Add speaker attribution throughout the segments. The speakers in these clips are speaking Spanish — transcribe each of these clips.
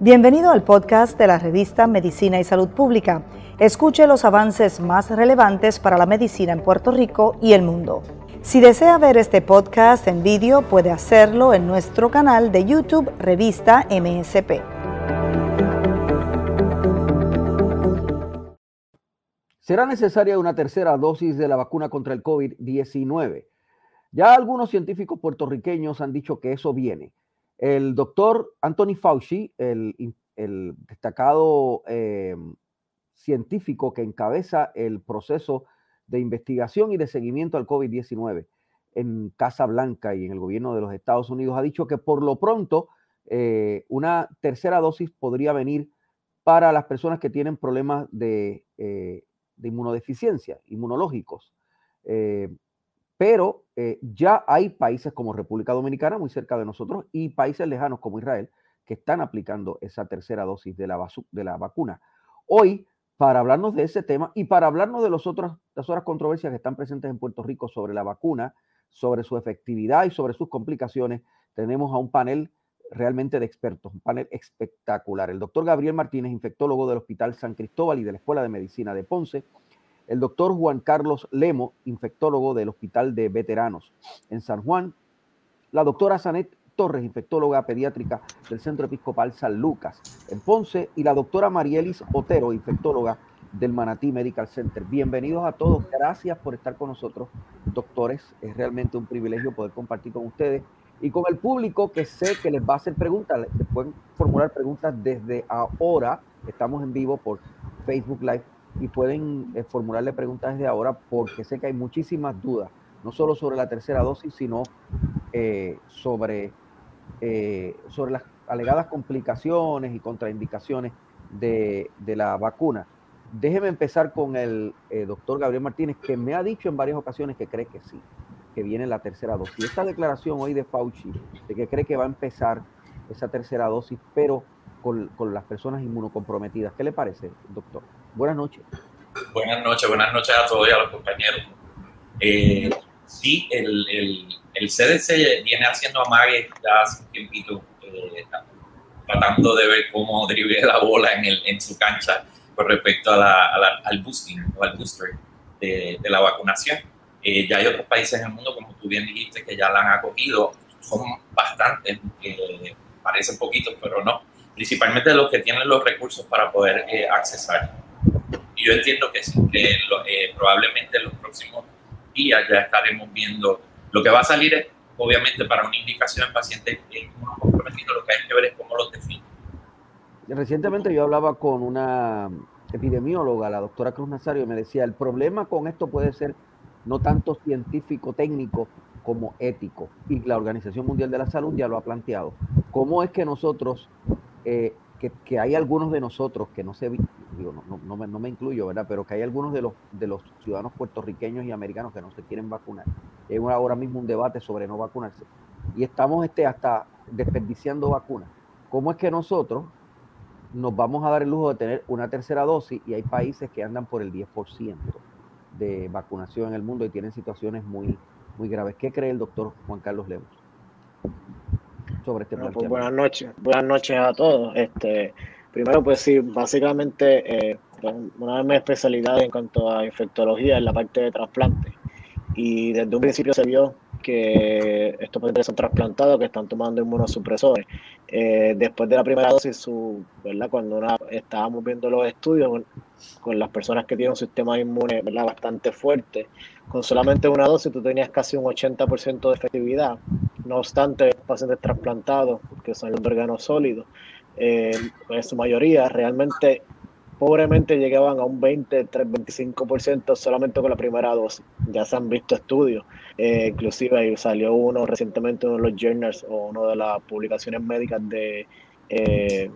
Speaker 1: Bienvenido al podcast de la revista Medicina y Salud Pública. Escuche los avances más relevantes para la medicina en Puerto Rico y el mundo. Si desea ver este podcast en vídeo, puede hacerlo en nuestro canal de YouTube Revista MSP.
Speaker 2: ¿Será necesaria una tercera dosis de la vacuna contra el COVID-19? Ya algunos científicos puertorriqueños han dicho que eso viene. El doctor Anthony Fauci, el, destacado eh, científico que encabeza el proceso de investigación y de seguimiento al COVID-19 en Casa Blanca y en el gobierno de los Estados Unidos, ha dicho que por lo pronto eh, una tercera dosis podría venir para las personas que tienen problemas de, eh, inmunodeficiencia, inmunológicos. Pero eh, ya hay países como República Dominicana, muy cerca de nosotros, y países lejanos como Israel, que están aplicando esa tercera dosis de la, vacuna. Hoy, para hablarnos de ese tema y para hablarnos de las otras controversias que están presentes en Puerto Rico sobre la vacuna, sobre su efectividad y sobre sus complicaciones, tenemos a un panel realmente de expertos, un panel espectacular. El doctor Gabriel Martínez, infectólogo del Hospital San Cristóbal y de la Escuela de Medicina de Ponce, el doctor Juan Carlos Lemo, infectólogo del Hospital de Veteranos en San Juan, la doctora Sanet Torres, infectóloga pediátrica del Centro Episcopal San Lucas en Ponce, y la doctora Marielis Otero, infectóloga del Manatí Medical Center. Bienvenidos a todos, gracias por estar con nosotros, doctores. Es realmente un privilegio poder compartir con ustedes y con el público que sé que les va a hacer preguntas. Les pueden formular preguntas desde ahora. Estamos en vivo por Facebook Live y pueden eh, formularle preguntas desde ahora porque sé que hay muchísimas dudas, no solo sobre la tercera dosis, sino eh, sobre, eh, sobre las alegadas complicaciones y contraindicaciones de, de la vacuna. Déjeme empezar con el doctor Gabriel Martínez, que me ha dicho en varias ocasiones que cree que sí, que viene la tercera dosis. Esta declaración hoy de Fauci, de que cree que va a empezar esa tercera dosis, pero con, con las personas inmunocomprometidas. ¿Qué le parece, doctor? Buenas noches.
Speaker 3: Buenas noches, buenas noches a todos y a los compañeros. Eh, sí, el, el, el, CDC viene haciendo amagues ya hace un tiempito, eh, tratando de ver cómo drible la bola en, el, en su cancha con respecto a la, al boosting o al booster de, de la vacunación. Eh, ya hay otros países en el mundo, como tú bien dijiste, que ya la han acogido. Son bastantes, parecen poquitos, pero no. Principalmente los que tienen los recursos para poder accesar y yo entiendo que sí, que eh, probablemente en los próximos días ya estaremos viendo. Lo que va a salir es, obviamente, para una indicación en pacientes comprometidos, lo que hay que ver es cómo los define.
Speaker 2: Recientemente yo hablaba con una epidemióloga, la doctora Cruz Nazario, y me decía, el problema con esto puede ser no tanto científico, técnico, como ético. Y la Organización Mundial de la Salud ya lo ha planteado. ¿Cómo es que nosotros, eh, que, hay algunos de nosotros que no se digo, no, no, me, no, me, incluyo, ¿verdad? Pero que hay algunos de los, de los ciudadanos puertorriqueños y americanos que no se quieren vacunar. Hay ahora mismo un debate sobre no vacunarse. Y estamos este, hasta desperdiciando vacunas. ¿Cómo es que nosotros nos vamos a dar el lujo de tener una tercera dosis y hay países que andan por el 10% de vacunación en el mundo y tienen situaciones muy, muy graves? ¿Qué cree el doctor Juan Carlos Lemos sobre este
Speaker 4: bueno, pues buenas noches, buenas noches a todos. Este, Primero, pues sí, básicamente eh, pues, una de mis especialidades en cuanto a infectología es la parte de trasplante. Y desde un principio se vio que estos pacientes son trasplantados, que están tomando inmunosupresores. Eh, después de la primera dosis, su, ¿verdad? cuando estábamos viendo los estudios con, las personas que tienen un sistema inmune ¿verdad? bastante fuerte, con solamente una dosis tú tenías casi un 80% de efectividad. No obstante, pacientes trasplantados, que son los órganos sólidos, eh, en su mayoría realmente pobremente llegaban a un 20, 3, 25% solamente con la primera dosis. Ya se han visto estudios, eh, inclusive salió uno recientemente, uno de los journals o una de las publicaciones médicas de, eh,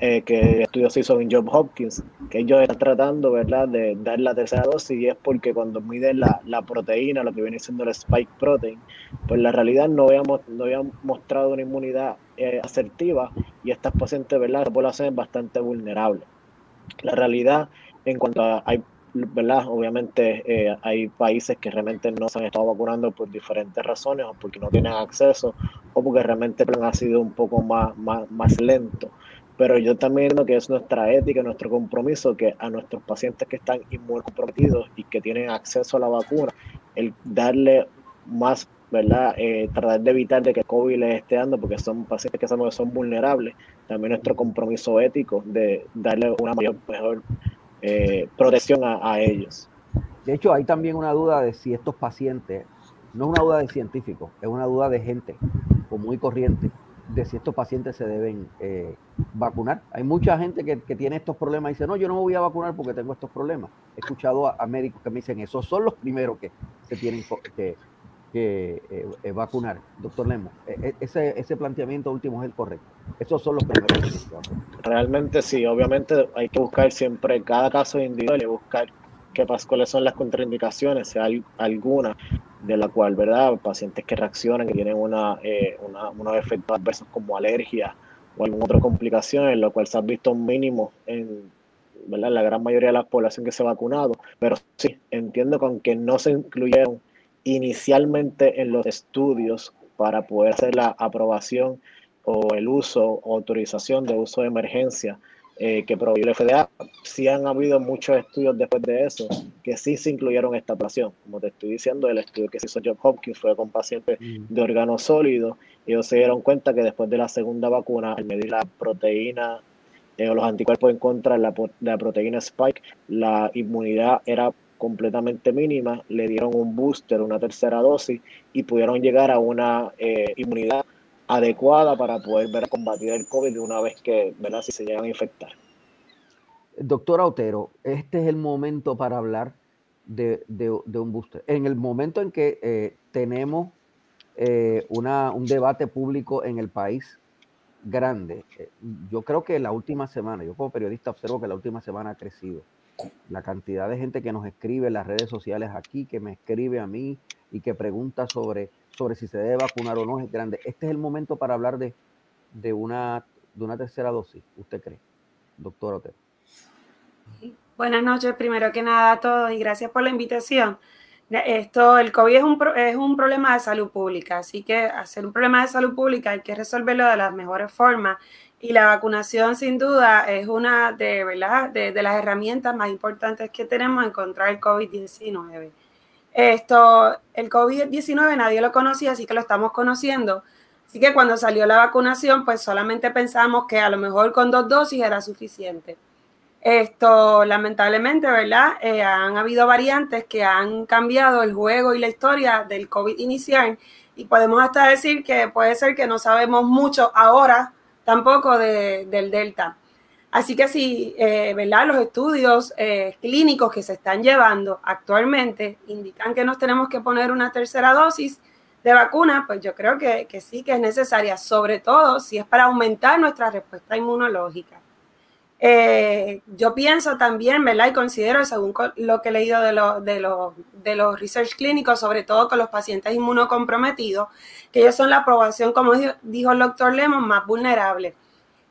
Speaker 4: eh, que el estudio se hizo en John Hopkins, que ellos están tratando ¿verdad? de dar la tercera dosis y es porque cuando miden la, la proteína, lo que viene siendo el spike protein, pues la realidad no habíamos, no habían mostrado una inmunidad eh, asertiva y estas pacientes, ¿verdad? La población es bastante vulnerable. La realidad, en cuanto a, hay ¿verdad? Obviamente eh, hay países que realmente no se han estado vacunando por diferentes razones, o porque no tienen acceso, o porque realmente el ha sido un poco más, más, más lento. Pero yo también creo que es nuestra ética, nuestro compromiso que a nuestros pacientes que están inmunocomprometidos y que tienen acceso a la vacuna, el darle más, ¿verdad? Eh, tratar de evitar de que COVID les esté dando, porque son pacientes que sabemos que son vulnerables. También nuestro compromiso ético de darle una mayor, mejor eh, protección a, ellos.
Speaker 2: De hecho, hay también una duda de si estos pacientes, no es una duda de científicos, es una duda de gente común y corriente, de si estos pacientes se deben eh, vacunar. Hay mucha gente que, tiene estos problemas y dice, no, yo no me voy a vacunar porque tengo estos problemas. He escuchado a, médicos que me dicen, esos son los primeros que se tienen que, que eh, vacunar. Doctor Lemo, ese, ese planteamiento último es el correcto. Esos son los primeros.
Speaker 4: Realmente sí, obviamente hay que buscar siempre cada caso individual y buscar qué cuáles son las contraindicaciones, si hay alguna de la cual, ¿verdad? Pacientes que reaccionan, que tienen una, eh, una, unos efectos adversos como alergia o alguna otra complicación, en lo cual se ha visto mínimo en, ¿verdad? la gran mayoría de la población que se ha vacunado. Pero sí, entiendo con que no se incluyeron inicialmente en los estudios para poder hacer la aprobación o el uso o autorización de uso de emergencia eh, que proveyó el FDA. Sí han habido muchos estudios después de eso que sí se incluyeron esta operación. Como te estoy diciendo, el estudio que se hizo John Hopkins fue con pacientes mm. de órganos sólidos y ellos se dieron cuenta que después de la segunda vacuna, al medir la proteína eh, o los anticuerpos en contra de la, la proteína Spike, la inmunidad era completamente mínima, le dieron un booster, una tercera dosis y pudieron llegar a una eh, inmunidad adecuada para poder ver combatir el COVID de una vez que, ¿verdad? Si se llegan a infectar.
Speaker 2: Doctor Otero, este es el momento para hablar de, un booster. En el momento en que eh, tenemos eh, una, un debate público en el país grande, eh, yo creo que la última semana, yo como periodista observo que la última semana ha crecido. La cantidad de gente que nos escribe en las redes sociales aquí, que me escribe a mí y que pregunta sobre sobre si se debe vacunar o no es grande. Este es el momento para hablar de, de, una, de una tercera dosis, ¿usted cree, doctor Otero?
Speaker 5: Buenas noches, primero que nada a todos y gracias por la invitación. Esto, el COVID es un, es un problema de salud pública, así que hacer un problema de salud pública hay que resolverlo de las mejores formas y la vacunación sin duda es una de, ¿verdad? de, de las herramientas más importantes que tenemos en contra el COVID-19. Esto, el COVID-19 nadie lo conocía, así que lo estamos conociendo. Así que cuando salió la vacunación, pues solamente pensamos que a lo mejor con dos dosis era suficiente. Esto, lamentablemente, ¿verdad? Eh, han habido variantes que han cambiado el juego y la historia del COVID inicial y podemos hasta decir que puede ser que no sabemos mucho ahora tampoco del Delta. Así que sí, eh, ¿verdad? Los estudios eh, clínicos que se están llevando actualmente indican que nos tenemos que poner una tercera dosis de vacuna, pues yo creo que, sí que es necesaria, sobre todo si es para aumentar nuestra respuesta inmunológica. Eh, yo pienso también, ¿verdad? Y considero, según lo que he leído de, de, de los research clínicos, sobre todo con los pacientes inmunocomprometidos, que ellos son la población, como dijo el doctor Lemon, más vulnerable.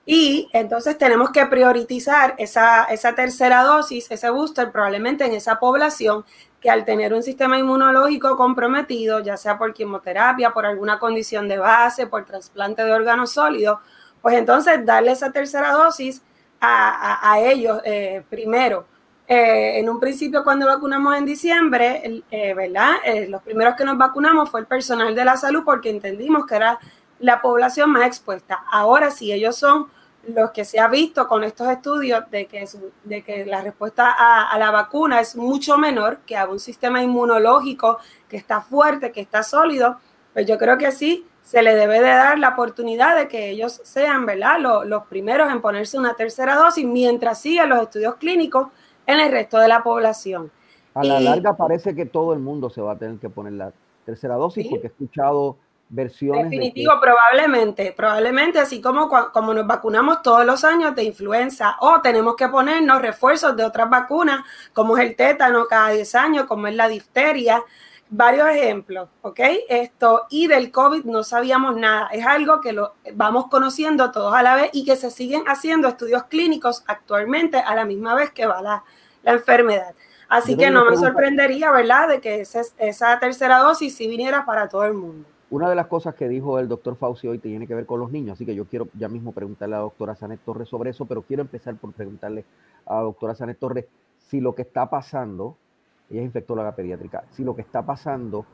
Speaker 5: Y entonces tenemos que priorizar esa, esa tercera dosis, ese booster, probablemente en esa población que al tener un sistema inmunológico comprometido, ya sea por quimioterapia, por alguna condición de base, por trasplante de órganos sólidos, pues entonces darle esa tercera dosis a, ellos eh, primero. Eh, en un principio, cuando vacunamos en diciembre, eh, ¿verdad? los primeros que nos vacunamos fue el personal de la salud porque entendimos que era la población más expuesta. Ahora sí, ellos son los que se ha visto con estos estudios de que, de que la respuesta a, la vacuna es mucho menor que a un sistema inmunológico que está fuerte, que está sólido, pues yo creo que sí se le debe de dar la oportunidad de que ellos sean, ¿verdad?, los, los primeros en ponerse una tercera dosis mientras siguen los estudios clínicos en el resto de la población.
Speaker 2: A la larga parece que todo el mundo se va a tener que poner la tercera dosis porque he escuchado versiones.
Speaker 5: Definitivo, probablemente, probablemente, así como, como nos vacunamos todos los años de influenza o tenemos que ponernos refuerzos de otras vacunas, como es el tétano cada 10 años, como es la difteria, varios ejemplos, ¿ok? Esto, y del COVID no sabíamos nada, es algo que lo vamos conociendo todos a la vez y que se siguen haciendo estudios clínicos actualmente a la misma vez que va la, la enfermedad. Así que no me sorprendería, ¿verdad?, de que esa tercera dosis sí viniera para todo el mundo.
Speaker 2: Una de las cosas que dijo el doctor Fauci hoy tiene que ver con los niños, así que yo quiero ya mismo preguntarle a la doctora Sanet Torres sobre eso, pero quiero empezar por preguntarle a la doctora Sanet Torres si lo que está pasando, ella es infectóloga pediátrica, si lo que está pasando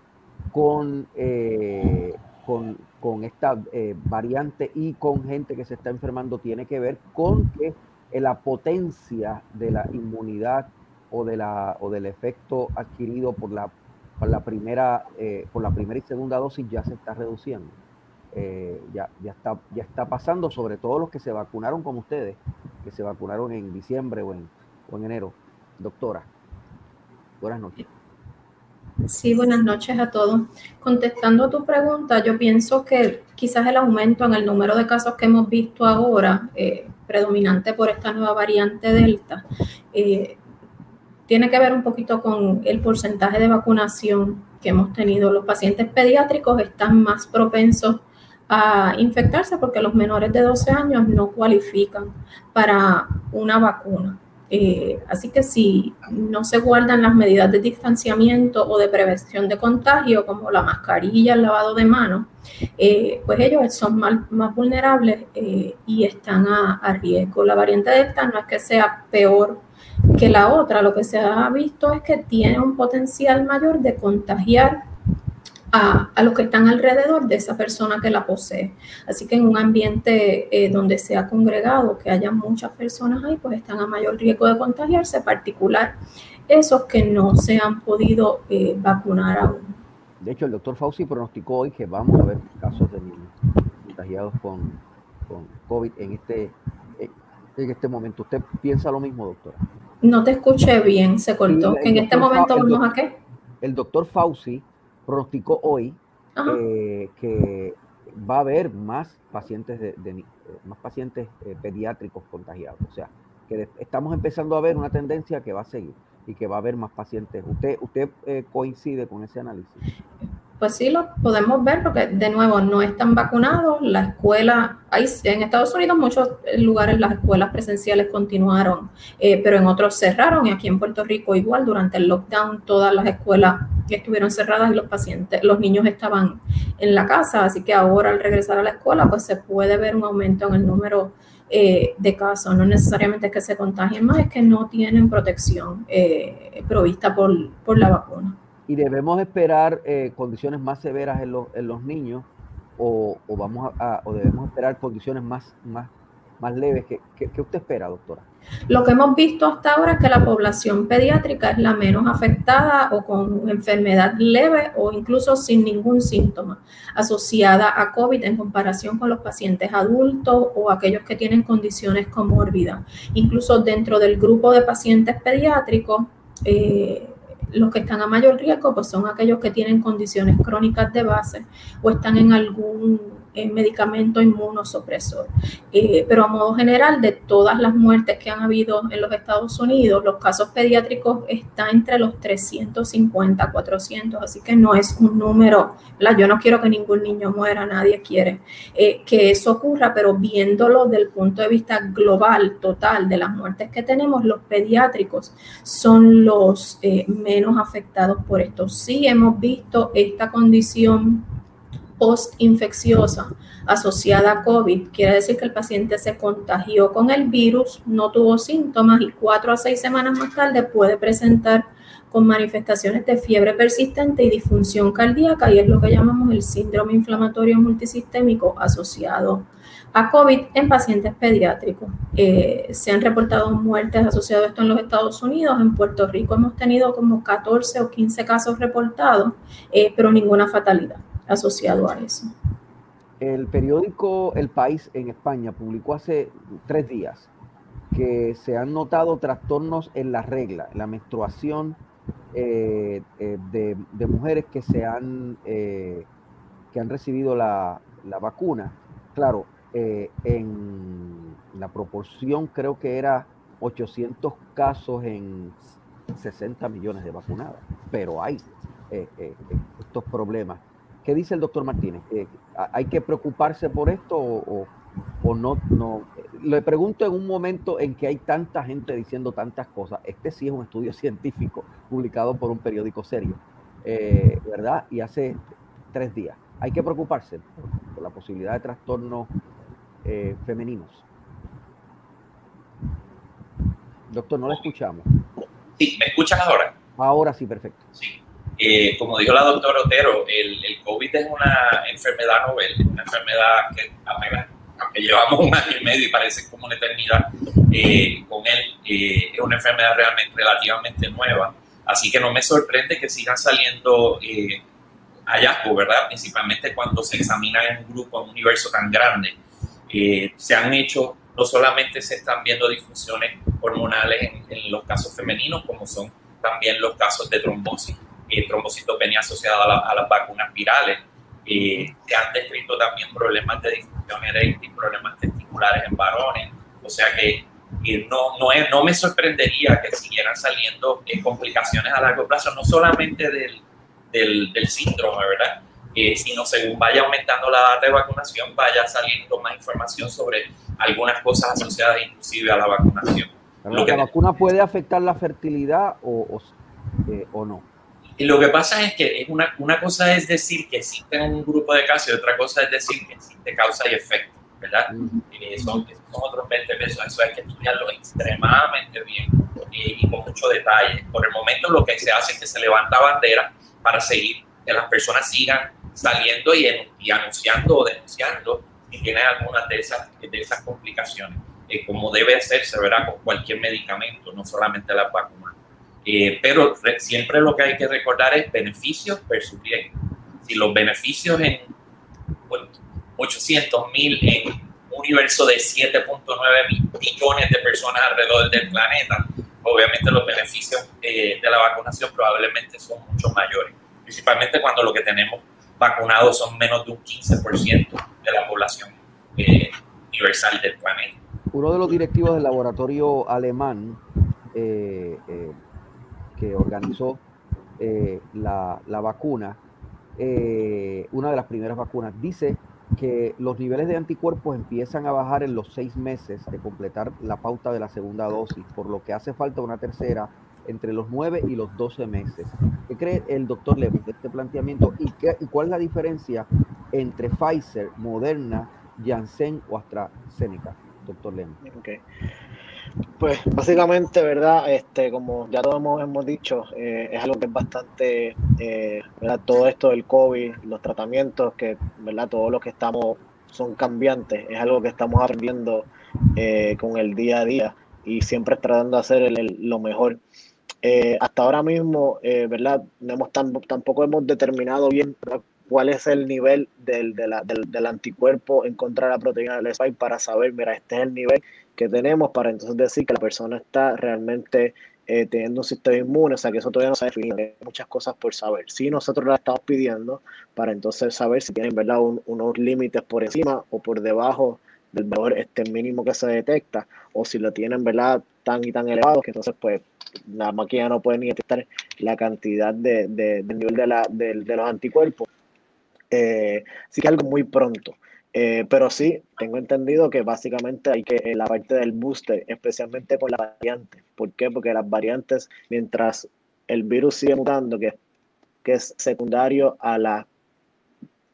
Speaker 2: con, eh, con, esta eh, variante y con gente que se está enfermando tiene que ver con que la potencia de la inmunidad o, de la, o del efecto adquirido por la por la primera, eh, por la primera y segunda dosis ya se está reduciendo. Eh, ya, ya, está, ya está pasando, sobre todo los que se vacunaron como ustedes, que se vacunaron en diciembre o en, o en enero. Doctora, buenas noches.
Speaker 6: Sí, buenas noches a todos. Contestando a tu pregunta, yo pienso que quizás el aumento en el número de casos que hemos visto ahora, eh, predominante por esta nueva variante Delta, eh, tiene que ver un poquito con el porcentaje de vacunación que hemos tenido. Los pacientes pediátricos están más propensos a infectarse porque los menores de 12 años no cualifican para una vacuna. Eh, así que si no se guardan las medidas de distanciamiento o de prevención de contagio, como la mascarilla, el lavado de manos, eh, pues ellos son más, vulnerables eh, y están a, a, riesgo. La variante Delta no es que sea peor que la otra, lo que se ha visto es que tiene un potencial mayor de contagiar a, los que están alrededor de esa persona que la posee. Así que en un ambiente eh, donde se ha congregado, que haya muchas personas ahí, pues están a mayor riesgo de contagiarse, particular esos que no se han podido eh, vacunar aún.
Speaker 2: De hecho, el doctor Fauci pronosticó hoy que vamos a ver casos de niños contagiados con, con COVID en este, en este momento. ¿Usted piensa lo mismo, doctora?
Speaker 6: No te escuché bien, se cortó. ¿En este momento vamos a qué?
Speaker 2: El doctor Fauci pronosticó hoy eh, que va a haber más pacientes de, eh, más pacientes eh, pediátricos contagiados. O sea, que estamos empezando a ver una tendencia que va a seguir y que va a haber más pacientes. ¿Usted, usted coincide con ese análisis?
Speaker 6: Pues sí lo podemos ver porque de nuevo no están vacunados. La escuela, hay, en Estados Unidos muchos lugares las escuelas presenciales continuaron, eh, pero en otros cerraron y aquí en Puerto Rico igual durante el lockdown todas las escuelas estuvieron cerradas y los pacientes, los niños estaban en la casa, así que ahora al regresar a la escuela pues se puede ver un aumento en el número eh, de casos. No necesariamente es que se contagien más, es que no tienen protección eh, provista por, por la vacuna
Speaker 2: y debemos esperar eh, condiciones más severas en los, en los niños o, o vamos a, o debemos esperar condiciones más, más, más leves. ¿Qué, ¿Qué, usted espera, doctora?
Speaker 6: Lo que hemos visto hasta ahora es que la población pediátrica es la menos afectada o con enfermedad leve o incluso sin ningún síntoma asociada a COVID en comparación con los pacientes adultos o aquellos que tienen condiciones comórbidas. Incluso dentro del grupo de pacientes pediátricos, eh, los que están a mayor riesgo pues son aquellos que tienen condiciones crónicas de base o están en algún medicamento inmunosupresor. Eh, pero a modo general, de todas las muertes que han habido en los Estados Unidos, los casos pediátricos están entre los 350, 400, así que no es un número, yo no quiero que ningún niño muera, nadie quiere eh, que eso ocurra, pero viéndolo desde el punto de vista global, total, de las muertes que tenemos, los pediátricos son los eh, menos afectados por esto. Sí hemos visto esta condición post-infecciosa asociada a COVID. Quiere decir que el paciente se contagió con el virus, no tuvo síntomas y cuatro a seis semanas más tarde puede presentar con manifestaciones de fiebre persistente y disfunción cardíaca y es lo que llamamos el síndrome inflamatorio multisistémico asociado a COVID en pacientes pediátricos. Eh, se han reportado muertes asociadas a esto en los Estados Unidos. En Puerto Rico hemos tenido como 14 o 15 casos reportados, eh, pero ninguna fatalidad asociado a eso.
Speaker 2: El periódico El País en España publicó hace tres días que se han notado trastornos en la regla, la menstruación eh, eh, de, mujeres que se han, eh, que han recibido la, la vacuna. Claro, en la proporción creo que era 800 casos en 60 millones de vacunadas, pero hay estos problemas. ¿Qué dice el doctor Martínez? ¿Hay que preocuparse por esto o, o no, no. Le pregunto en un momento en que hay tanta gente diciendo tantas cosas. Este sí es un estudio científico publicado por un periódico serio, eh, ¿verdad? Y hace tres días. Hay que preocuparse por, la posibilidad de trastornos eh, femeninos. Doctor, no la escuchamos.
Speaker 3: Sí, ¿me escuchas ahora?
Speaker 2: Ahora sí, perfecto.
Speaker 3: Sí. Eh, como dijo la doctora Otero, el, el, COVID es una enfermedad novel, una enfermedad que aunque llevamos un año y medio y parece como una eternidad eh, con él, eh, es una enfermedad realmente relativamente nueva. Así que no me sorprende que sigan saliendo hallazgos, ¿verdad? Principalmente cuando se examina en un grupo, en un universo tan grande. se han hecho, no solamente se están viendo disfunciones hormonales en, en los casos femeninos, como son también los casos de trombosis eh, trombocitopenia asociada a, las vacunas virales. Eh, se han descrito también problemas de disfunción eréctil, problemas testiculares en varones. O sea que no, no, es, no me sorprendería que siguieran saliendo eh, complicaciones a largo plazo, no solamente del, del, del síndrome, ¿verdad? Eh, sino según vaya aumentando la data de vacunación, vaya saliendo más información sobre algunas cosas asociadas inclusive a la vacunación.
Speaker 2: ¿La vacuna puede afectar la fertilidad o, o, o no?
Speaker 3: Y lo que pasa es que una, una cosa es decir que existe un grupo de casos y otra cosa es decir que existe causa y efecto, ¿verdad? Eh, son, son, otros 20 pesos, eso hay que estudiarlo extremadamente bien y con mucho detalle. Por el momento lo que se hace es que se levanta bandera para seguir, que las personas sigan saliendo y, y anunciando o denunciando si tienen alguna de esas, de esas complicaciones, eh, como debe hacerse, ¿verdad? Con cualquier medicamento, no solamente las vacunas. Eh, pero siempre lo que hay que recordar es beneficios versus riesgos. Si los beneficios en 800 mil en un universo de 7.9 millones de personas alrededor del planeta, obviamente los beneficios eh, de la vacunación probablemente son mucho mayores, principalmente cuando lo que tenemos vacunados son menos de un 15% de la población eh, universal del planeta.
Speaker 2: Uno de los directivos del laboratorio alemán eh, que organizó eh, la, vacuna, eh, una de las primeras vacunas, dice que los niveles de anticuerpos empiezan a bajar en los seis meses de completar la pauta de la segunda dosis, por lo que hace falta una tercera entre los nueve y los doce meses. ¿Qué cree el doctor Levy de este planteamiento y, qué, y cuál es la diferencia entre Pfizer, Moderna, Janssen o AstraZeneca, doctor Levy?
Speaker 4: Okay. Pues básicamente, ¿verdad? Este, como ya todos hemos, dicho, eh, es algo que es bastante, eh, ¿verdad? Todo esto del COVID, los tratamientos, que, ¿verdad? Todo lo que estamos son cambiantes, es algo que estamos aprendiendo eh, con el día a día y siempre tratando de hacer lo mejor. hasta ahora mismo, ¿verdad? No hemos tampoco hemos determinado bien cuál es el nivel del, del, anticuerpo en contra de la proteína del spike para saber, mira, este es el nivel que tenemos para entonces decir que la persona está realmente eh, teniendo un sistema inmune, o sea que eso todavía no se ha definido, hay muchas cosas por saber. Si nosotros la estamos pidiendo para entonces saber si tienen ¿verdad? unos límites por encima o por debajo del valor este mínimo que se detecta, o si lo tienen ¿verdad? tan y tan elevado que entonces pues la máquina no puede ni detectar la cantidad de, de, del nivel de, la, de, de los anticuerpos eh, sí que algo muy pronto. Eh, pero sí, tengo entendido que básicamente hay que, en la parte del booster, especialmente con las variantes. ¿Por qué? Porque las variantes, mientras el virus sigue mutando, que, que es secundario a la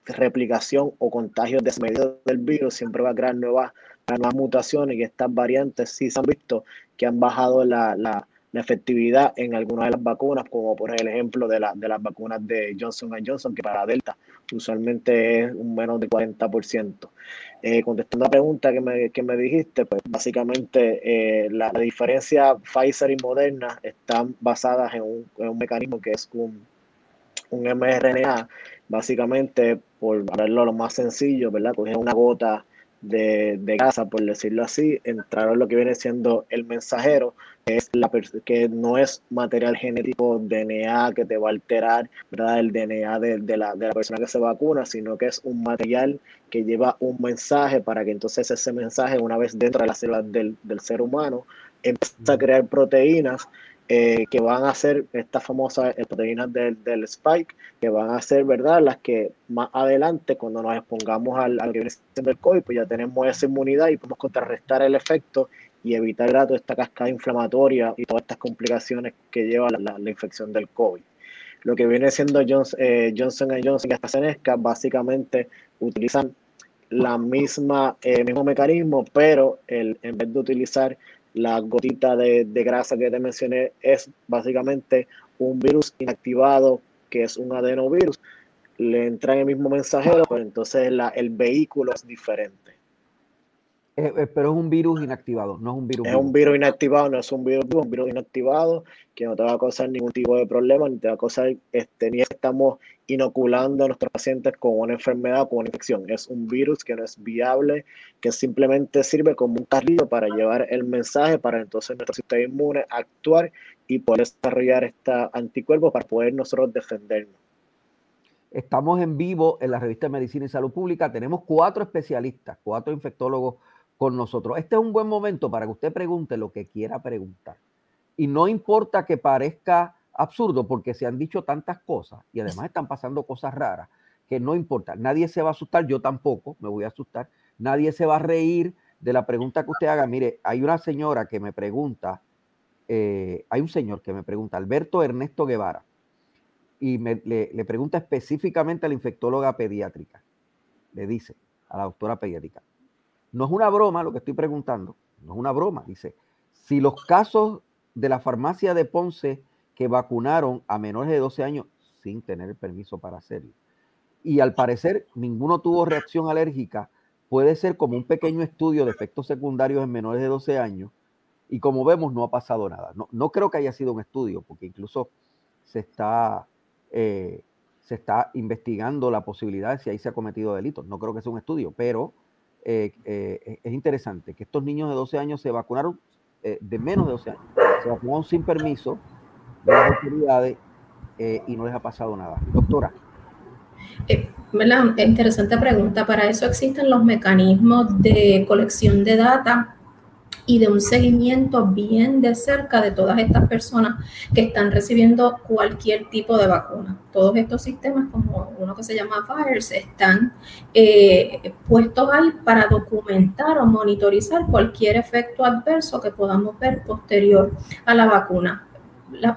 Speaker 4: replicación o contagio desmedido del virus, siempre va a crear nuevas, nuevas mutaciones y estas variantes sí se han visto que han bajado la la efectividad en algunas de las vacunas, como por ejemplo de, la, de las vacunas de Johnson Johnson, que para Delta usualmente es un menos de 40%. Eh, contestando la pregunta que me, que me dijiste, pues básicamente eh, la, diferencia Pfizer y Moderna están basadas en un, en un mecanismo que es un, un mRNA, básicamente, por verlo lo más sencillo, ¿verdad? Coger una gota de, de gasa, por decirlo así, entraron lo que viene siendo el mensajero, que, es la, que no es material genético DNA que te va a alterar ¿verdad? el DNA de, de, la, de la persona que se vacuna, sino que es un material que lleva un mensaje para que entonces ese mensaje, una vez dentro de las células del, del ser humano, empiece a crear proteínas eh, que van a ser estas famosas proteínas del, del, spike, que van a ser, ¿verdad? Las que más adelante, cuando nos expongamos al, al que viene siendo el COVID, pues ya tenemos esa inmunidad y podemos contrarrestar el efecto y evitar toda esta cascada inflamatoria y todas estas complicaciones que lleva la, la, infección del COVID. Lo que viene siendo Johnson, eh, Johnson Johnson y AstraZeneca básicamente utilizan la misma eh, mismo mecanismo, pero el, en vez de utilizar la gotita de, de, grasa que te mencioné, es básicamente un virus inactivado que es un adenovirus. Le entra en el mismo mensajero, entonces la, el vehículo es diferente.
Speaker 2: Eh, eh, pero es un virus inactivado, no es un virus.
Speaker 4: Es un virus inactivado, no es un virus, un virus inactivado que no te va a causar ningún tipo de problema, ni te va a causar, este, ni estamos inoculando a nuestros pacientes con una enfermedad con una infección. Es un virus que no es viable, que simplemente sirve como un carrito para llevar el mensaje para entonces nuestro sistema inmune actuar y poder desarrollar este anticuerpo para poder nosotros defendernos.
Speaker 2: Estamos en vivo en la revista de Medicina y Salud Pública. Tenemos cuatro especialistas, cuatro infectólogos con nosotros. Este es un buen momento para que usted pregunte lo que quiera preguntar. Y no importa que parezca absurdo, porque se han dicho tantas cosas y además están pasando cosas raras, que no importa. Nadie se va a asustar, yo tampoco me voy a asustar. Nadie se va a reír de la pregunta que usted haga. Mire, hay una señora que me pregunta, eh, hay un señor que me pregunta, Alberto Ernesto Guevara, y me, le, le pregunta específicamente a la infectóloga pediátrica. Le dice a la doctora pediátrica, no es una broma lo que estoy preguntando, no es una broma. Dice, si los casos de la farmacia de Ponce que vacunaron a menores de 12 años sin tener el permiso para hacerlo, y al parecer ninguno tuvo reacción alérgica, puede ser como un pequeño estudio de efectos secundarios en menores de 12 años, y como vemos no ha pasado nada. No, no creo que haya sido un estudio, porque incluso se está, eh, se está investigando la posibilidad de si ahí se ha cometido delitos. No creo que sea un estudio, pero eh, eh, es interesante que estos niños de 12 años se vacunaron, eh, de menos de 12 años, se vacunaron sin permiso de las autoridades y no les ha pasado nada. Doctora.
Speaker 6: Interesante pregunta. Para eso existen los mecanismos de colección de data y de un seguimiento bien de cerca de todas estas personas que están recibiendo cualquier tipo de vacuna. Todos estos sistemas, como uno que se llama VAERS, están eh, puestos ahí para documentar o monitorizar cualquier efecto adverso que podamos ver posterior a la vacuna.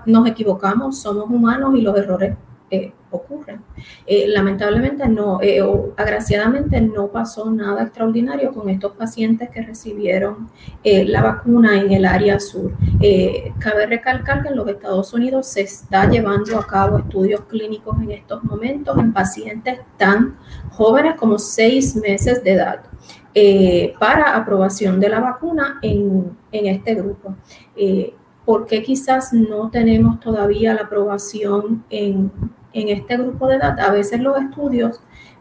Speaker 6: nos equivocamos, somos humanos y los errores eh, ocurren. Eh, lamentablemente no, eh, o agraciadamente no pasó nada extraordinario con estos pacientes que recibieron la vacuna en el área sur. cabe recalcar que en los Estados Unidos se está llevando a cabo estudios clínicos en estos momentos en pacientes tan jóvenes como seis meses de edad. para aprobación de la vacuna en, en este grupo. ¿Por qué quizás no tenemos todavía la aprobación en en este grupo de edad, a veces los estudios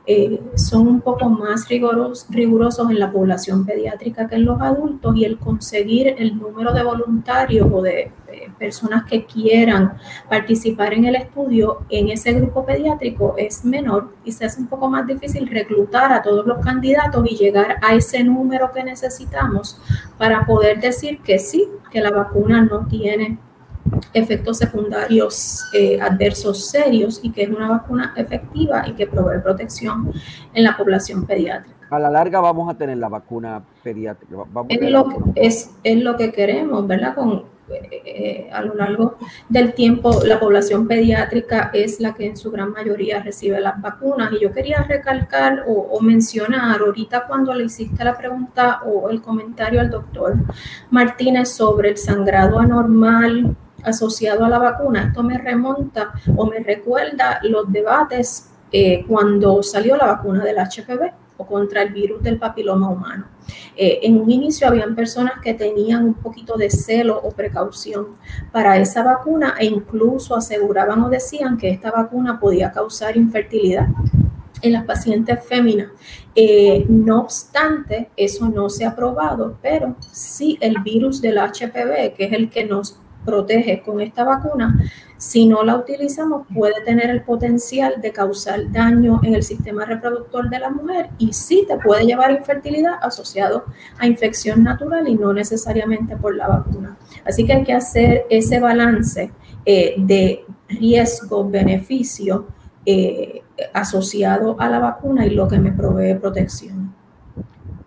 Speaker 6: eh, son un poco más rigurosos, rigurosos en la población pediátrica que en los adultos y el conseguir el número de voluntarios o de personas que quieran participar en el estudio en ese grupo pediátrico es menor y se hace un poco más difícil reclutar a todos los candidatos y llegar a ese número que necesitamos para poder decir que sí, que la vacuna no tiene efectos secundarios eh, adversos serios y que es una vacuna efectiva y que provee protección en la población pediátrica.
Speaker 2: A la larga vamos a tener la vacuna pediátrica.
Speaker 6: es, lo, es, es, lo que queremos, ¿verdad? Con, eh, a lo largo del tiempo, la población pediátrica es la que en su gran mayoría recibe las vacunas. Y yo quería recalcar o, o mencionar ahorita cuando le hiciste la pregunta o el comentario al doctor Martínez sobre el sangrado anormal asociado a la vacuna. Esto me remonta o me recuerda los debates eh, cuando salió la vacuna del HPV o contra el virus del papiloma humano. Eh, en un inicio habían personas que tenían un poquito de celo o precaución para esa vacuna e incluso aseguraban o decían que esta vacuna podía causar infertilidad en las pacientes féminas. Eh, no obstante, eso no se ha probado, pero sí el virus del HPV, que es el que nos protege con esta vacuna, Si no la utilizamos, puede tener el potencial de causar daño en el sistema reproductor de la mujer y sí te puede llevar infertilidad asociado a infección natural y no necesariamente por la vacuna. Así que hay que hacer ese balance eh, de riesgo-beneficio eh, asociado a la vacuna y lo que me provee protección.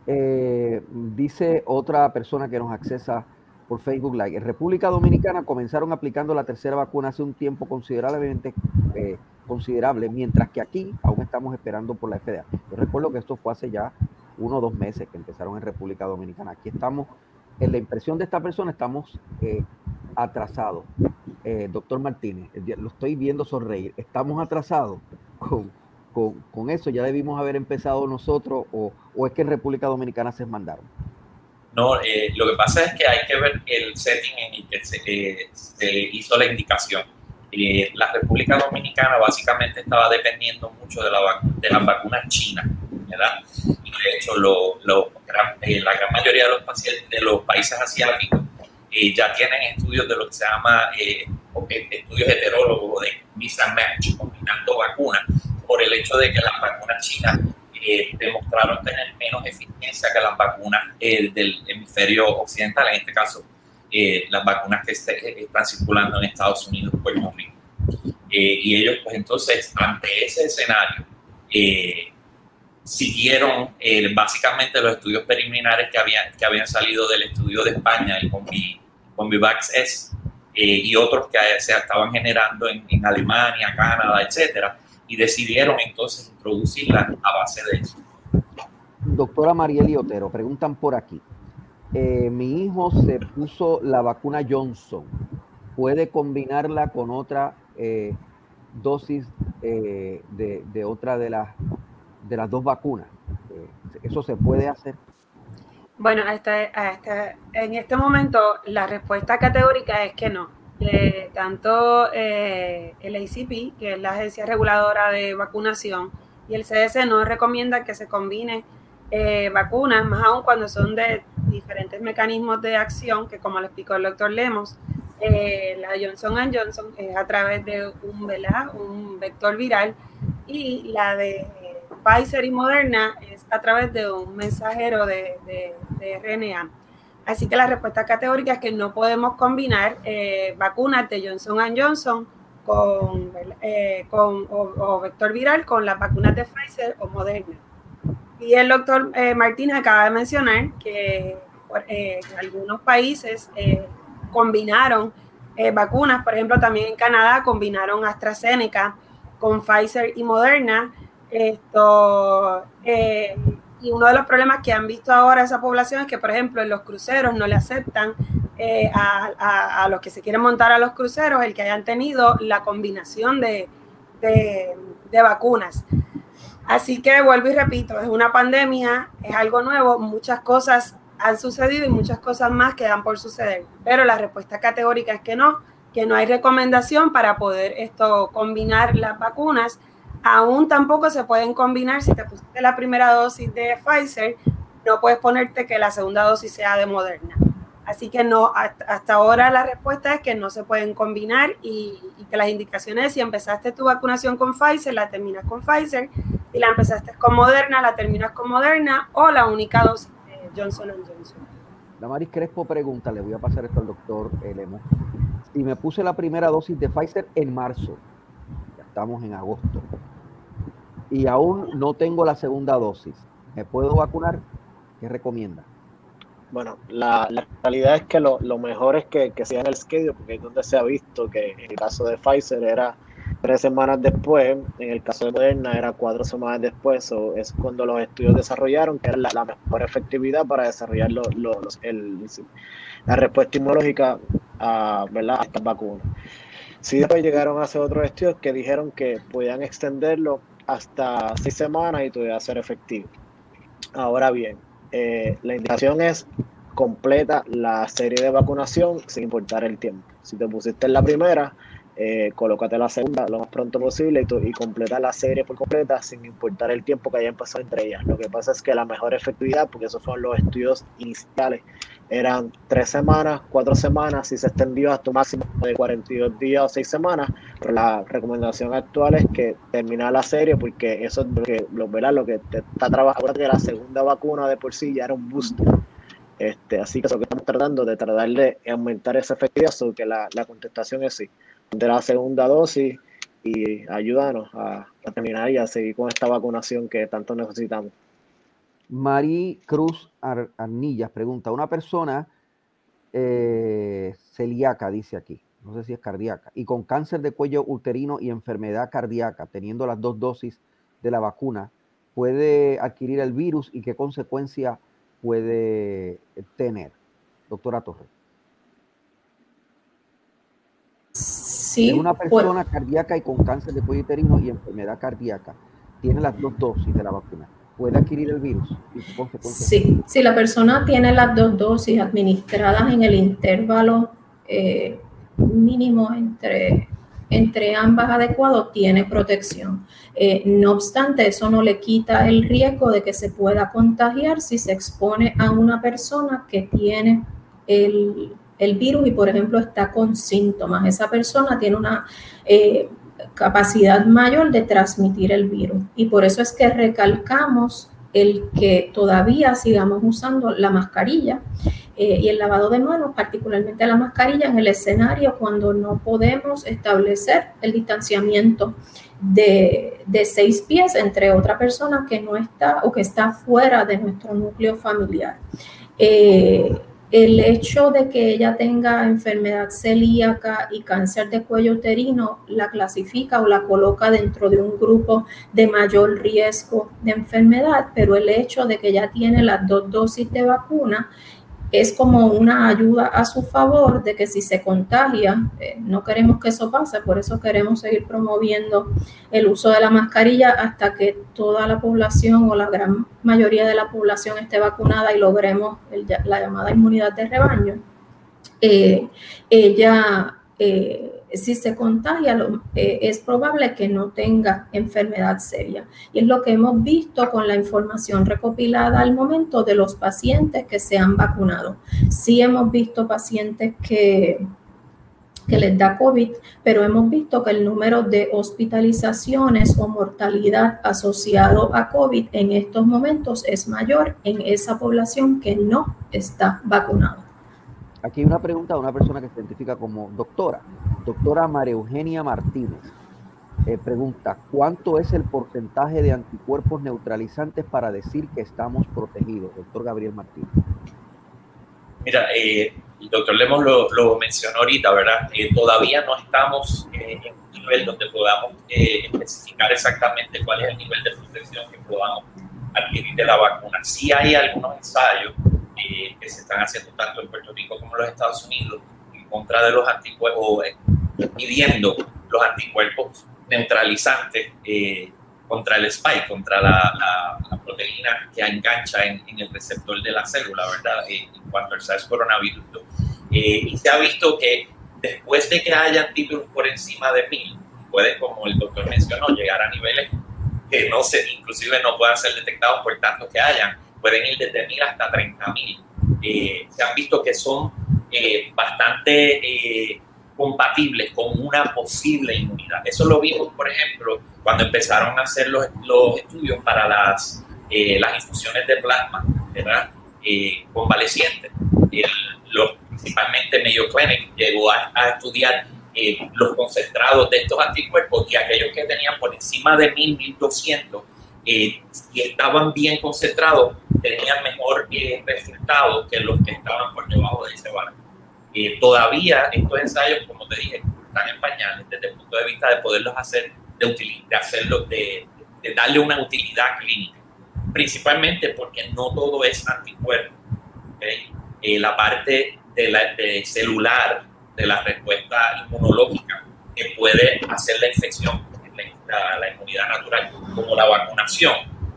Speaker 2: Eh, dice otra persona que nos accesa por Facebook Live. En República Dominicana comenzaron aplicando la tercera vacuna hace un tiempo considerablemente eh, considerable, mientras que aquí aún estamos esperando por la FDA. Yo recuerdo que esto fue hace ya uno o dos meses que empezaron en República Dominicana. Aquí estamos, en la impresión de esta persona, estamos eh, atrasados. Eh, doctor Martínez, lo estoy viendo sonreír. Estamos atrasados con, con, eso. Ya debimos haber empezado nosotros o, o es que en República Dominicana se mandaron.
Speaker 3: No, eh, lo que pasa es que hay que ver el setting en el que se, eh, hizo la indicación. Eh, la República Dominicana básicamente estaba dependiendo mucho de, la, de las vacunas chinas, ¿verdad? Y de hecho, lo, lo, la gran mayoría de los pacientes de los países asiáticos ya tienen estudios de lo que se llama estudios heterólogos de mix and match, combinando vacunas, por el hecho de que las vacunas chinas eh, demostraron tener menos eficiencia que las vacunas eh, del hemisferio occidental, en este caso eh, las vacunas que este, están circulando en Estados Unidos Puerto Rico. y ellos, pues entonces, ante ese escenario, siguieron básicamente los estudios preliminares que habían, que habían salido del estudio de España, el Convivax S, y otros que se estaban generando en, en Alemania, Canadá, etcétera, y decidieron entonces introducirla a base de eso.
Speaker 2: Doctora Marieli Otero, preguntan por aquí. Eh, mi hijo se puso la vacuna Johnson. ¿Puede combinarla con otra eh, dosis eh, de, otra de las, de las dos vacunas? ¿Eso se puede hacer?
Speaker 5: Bueno, hasta, en este momento la respuesta categórica es que no tanto eh, el ACP, que es la agencia reguladora de vacunación, y el CDC no recomienda que se combinen eh, vacunas, más aún cuando son de diferentes mecanismos de acción, que como le explicó el doctor Lemos, eh, la Johnson Johnson es a través de un, un vector viral y la de Pfizer y Moderna es a través de un mensajero de, de, de RNA. Así que la respuesta categórica es que no podemos combinar eh, vacunas de Johnson Johnson con, eh, con o, vector viral con las vacunas de Pfizer o Moderna. Y el doctor eh, Martínez acaba de mencionar que algunos países combinaron vacunas, por ejemplo, también en Canadá combinaron AstraZeneca con Pfizer y Moderna. Esto, y uno de los problemas que han visto ahora esa población es que, por ejemplo, en los cruceros no le aceptan eh, a, los que se quieren montar a los cruceros el que hayan tenido la combinación de, vacunas. Así que vuelvo y repito, es una pandemia, es algo nuevo, muchas cosas han sucedido y muchas cosas más quedan por suceder. Pero la respuesta categórica es que no, que no hay recomendación para poder esto combinar las vacunas Aún tampoco se pueden combinar, si te pusiste la primera dosis de Pfizer, no puedes ponerte que la segunda dosis sea de Moderna. Así que no, hasta, ahora la respuesta es que no se pueden combinar y, que las indicaciones, si empezaste tu vacunación con Pfizer, la terminas con Pfizer, si la empezaste con Moderna, la terminas con Moderna o la única dosis de Johnson Johnson.
Speaker 2: Damaris Crespo pregunta, le voy a pasar esto al doctor Lemo. Si me puse la primera dosis de Pfizer en marzo, ya estamos en agosto, y aún no tengo la segunda dosis, ¿me puedo vacunar? ¿Qué recomienda?
Speaker 4: Bueno, la, realidad es que lo, mejor es que, que en el schedule, porque es donde se ha visto que en el caso de Pfizer era tres semanas después, en el caso de Moderna era cuatro semanas después, o es cuando los estudios desarrollaron que era la, mejor efectividad para desarrollar los, la respuesta inmunológica a, ¿verdad? a estas vacunas. Sí, después llegaron a hacer otros estudios que dijeron que podían extenderlo hasta seis semanas y todavía ser efectivo. Ahora bien, eh, la indicación es completa la serie de vacunación sin importar el tiempo. Si te pusiste en la primera, eh, colócate la segunda lo más pronto posible y, completa la serie por completa sin importar el tiempo que haya pasado entre ellas. Lo que pasa es que la mejor efectividad, porque esos fueron los estudios iniciales eran tres semanas, cuatro semanas, y se extendió hasta un máximo de 42 días o seis semanas, pero la recomendación actual es que termina la serie porque eso es lo que, lo, lo que te está trabajando, que la segunda vacuna de por sí ya era un booster. Este, así que eso que estamos tratando de tratar de aumentar esa efectividad, que la, la contestación es sí, de la segunda dosis y ayúdanos a, a terminar y a seguir con esta vacunación que tanto necesitamos.
Speaker 2: Mari Cruz Arnillas pregunta, una persona eh, celíaca, dice aquí, no sé si es cardíaca, y con cáncer de cuello uterino y enfermedad cardíaca, teniendo las dos dosis de la vacuna, puede adquirir el virus y qué consecuencia puede tener? Doctora Torres.
Speaker 6: Sí.
Speaker 2: una persona cardíaca y con cáncer de cuello uterino y enfermedad cardíaca, tiene las dos dosis de la vacuna puede adquirir el virus
Speaker 6: Sí, si la persona tiene las dos dosis administradas en el intervalo eh, mínimo entre, entre ambas adecuado, tiene protección. Eh, no obstante, eso no le quita el riesgo de que se pueda contagiar si se expone a una persona que tiene el, virus y, por ejemplo, está con síntomas. Esa persona tiene una... Eh, capacidad mayor de transmitir el virus. Y por eso es que recalcamos el que todavía sigamos usando la mascarilla eh, y el lavado de manos, particularmente la mascarilla en el escenario cuando no podemos establecer el distanciamiento de, de seis pies entre otra persona que no está o que está fuera de nuestro núcleo familiar. Eh, el hecho de que ella tenga enfermedad celíaca y cáncer de cuello uterino la clasifica o la coloca dentro de un grupo de mayor riesgo de enfermedad, pero el hecho de que ella tiene las dos dosis de vacuna es como una ayuda a su favor de que si se contagia, eh, no queremos que eso pase, por eso queremos seguir promoviendo el uso de la mascarilla hasta que toda la población o la gran mayoría de la población esté vacunada y logremos la llamada inmunidad de rebaño. Eh, ella eh, si se contagia, eh, es probable que no tenga enfermedad seria. Y es lo que hemos visto con la información recopilada al momento de los pacientes que se han vacunado. Sí hemos visto pacientes que, que les da COVID, pero hemos visto que el número de hospitalizaciones o mortalidad asociado a COVID en estos momentos es mayor en esa población que no está vacunada.
Speaker 2: Aquí hay una pregunta de una persona que se identifica como doctora, doctora María Eugenia Martínez. Eh, pregunta, ¿cuánto es el porcentaje de anticuerpos neutralizantes para decir que estamos protegidos? Doctor Gabriel Martínez.
Speaker 3: Mira, eh, el doctor Lemos lo, mencionó ahorita, ¿verdad? Eh, todavía no estamos en un nivel donde podamos especificar exactamente cuál es el nivel de protección que podamos adquirir de la vacuna. Sí hay algunos ensayos que se están haciendo tanto en Puerto Rico como en los Estados Unidos en contra de los anticuerpos, eh, midiendo los anticuerpos neutralizantes eh, contra el spike, contra la, proteína que engancha en, el receptor de la célula, ¿verdad? Eh, en cuanto al SARS coronavirus. y se ha visto que después de que haya títulos por encima de mil, puede, como el doctor mencionó, llegar a niveles que no se, inclusive no puedan ser detectados por tanto que hayan pueden ir desde mil hasta 30 mil. Eh, se han visto que son eh, bastante eh, compatibles con una posible inmunidad. Eso lo vimos, por ejemplo, cuando empezaron a hacer los, los estudios para las, las infusiones de plasma, ¿verdad? convalecientes. los, principalmente Mayo Clinic llegó a, a estudiar los concentrados de estos anticuerpos y aquellos que tenían por encima de 1000, 1200 eh, si estaban bien concentrados, tenían mejor eh, resultado que los que estaban por debajo de ese valor. Eh, todavía estos ensayos, como te dije, están en pañales desde el punto de vista de poderlos hacer, de, de hacerlo, de, darle una utilidad clínica, principalmente porque no todo es anticuerpo. Eh, la parte de la, de celular de la respuesta inmunológica que puede hacer la infección la, inmunidad natural, como la vacunación,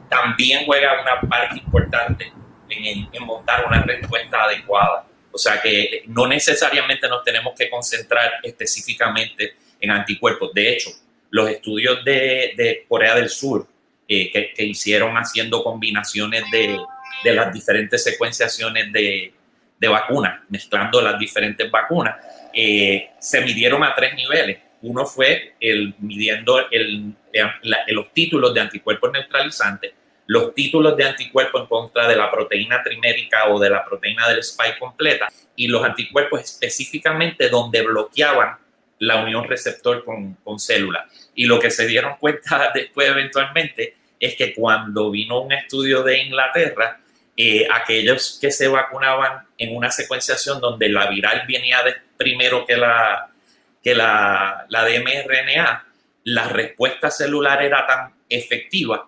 Speaker 3: también juega una parte importante en, montar una respuesta adecuada. O sea que no necesariamente nos tenemos que concentrar específicamente en anticuerpos. De hecho, los estudios de, Corea del Sur eh, que, hicieron haciendo combinaciones de, las diferentes secuenciaciones de, de vacunas, mezclando las diferentes vacunas, eh, se midieron a tres niveles. Uno fue el midiendo el, los títulos de anticuerpos neutralizantes, los títulos de anticuerpos en contra de la proteína trimérica o de la proteína del spike completa y los anticuerpos específicamente donde bloqueaban la unión receptor con, con células. Y lo que se dieron cuenta después eventualmente es que cuando vino un estudio de Inglaterra, eh, aquellos que se vacunaban en una secuenciación donde la viral venía de, primero que la, que la, la de mRNA, la respuesta celular era tan efectiva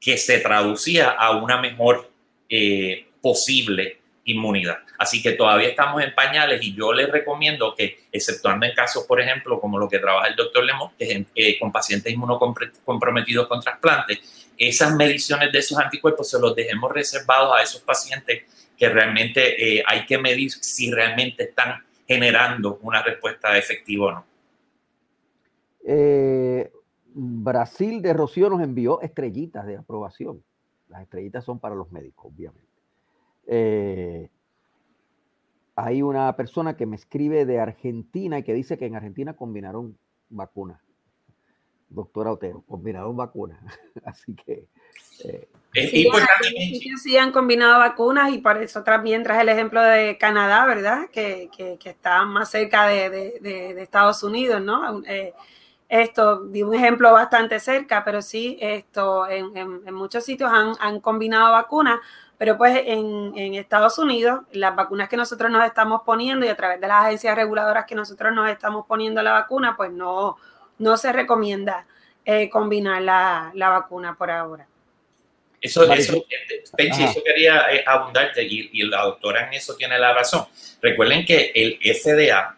Speaker 3: que se traducía a una mejor eh, posible inmunidad. Así que todavía estamos en pañales y yo les recomiendo que, exceptuando en casos, por ejemplo, como lo que trabaja el doctor Lemon, que es eh, con pacientes inmunocomprometidos con trasplantes, esas mediciones de esos anticuerpos se los dejemos reservados a esos pacientes que realmente eh, hay que medir si realmente están generando una respuesta efectiva o no.
Speaker 2: Eh, Brasil de Rocío nos envió estrellitas de aprobación. Las estrellitas son para los médicos, obviamente. Eh, hay una persona que me escribe de Argentina y que dice que en Argentina combinaron vacunas. Doctora Otero, combinaron vacunas. Así que...
Speaker 5: Eh, es importante. Sí, han combinado vacunas y por eso también traje el ejemplo de Canadá, ¿verdad? Que, que, está más cerca de, de, Estados Unidos, ¿no? Eh, esto, di un ejemplo bastante cerca, pero sí, esto, en, en, muchos sitios han, han, combinado vacunas, pero pues en, en, Estados Unidos, las vacunas que nosotros nos estamos poniendo y a través de las agencias reguladoras que nosotros nos estamos poniendo la vacuna, pues no, no se recomienda eh, combinar la, la, vacuna por ahora.
Speaker 3: Eso, eso, eso quería eh, abundarte y, y la doctora en eso tiene la razón. Recuerden que el FDA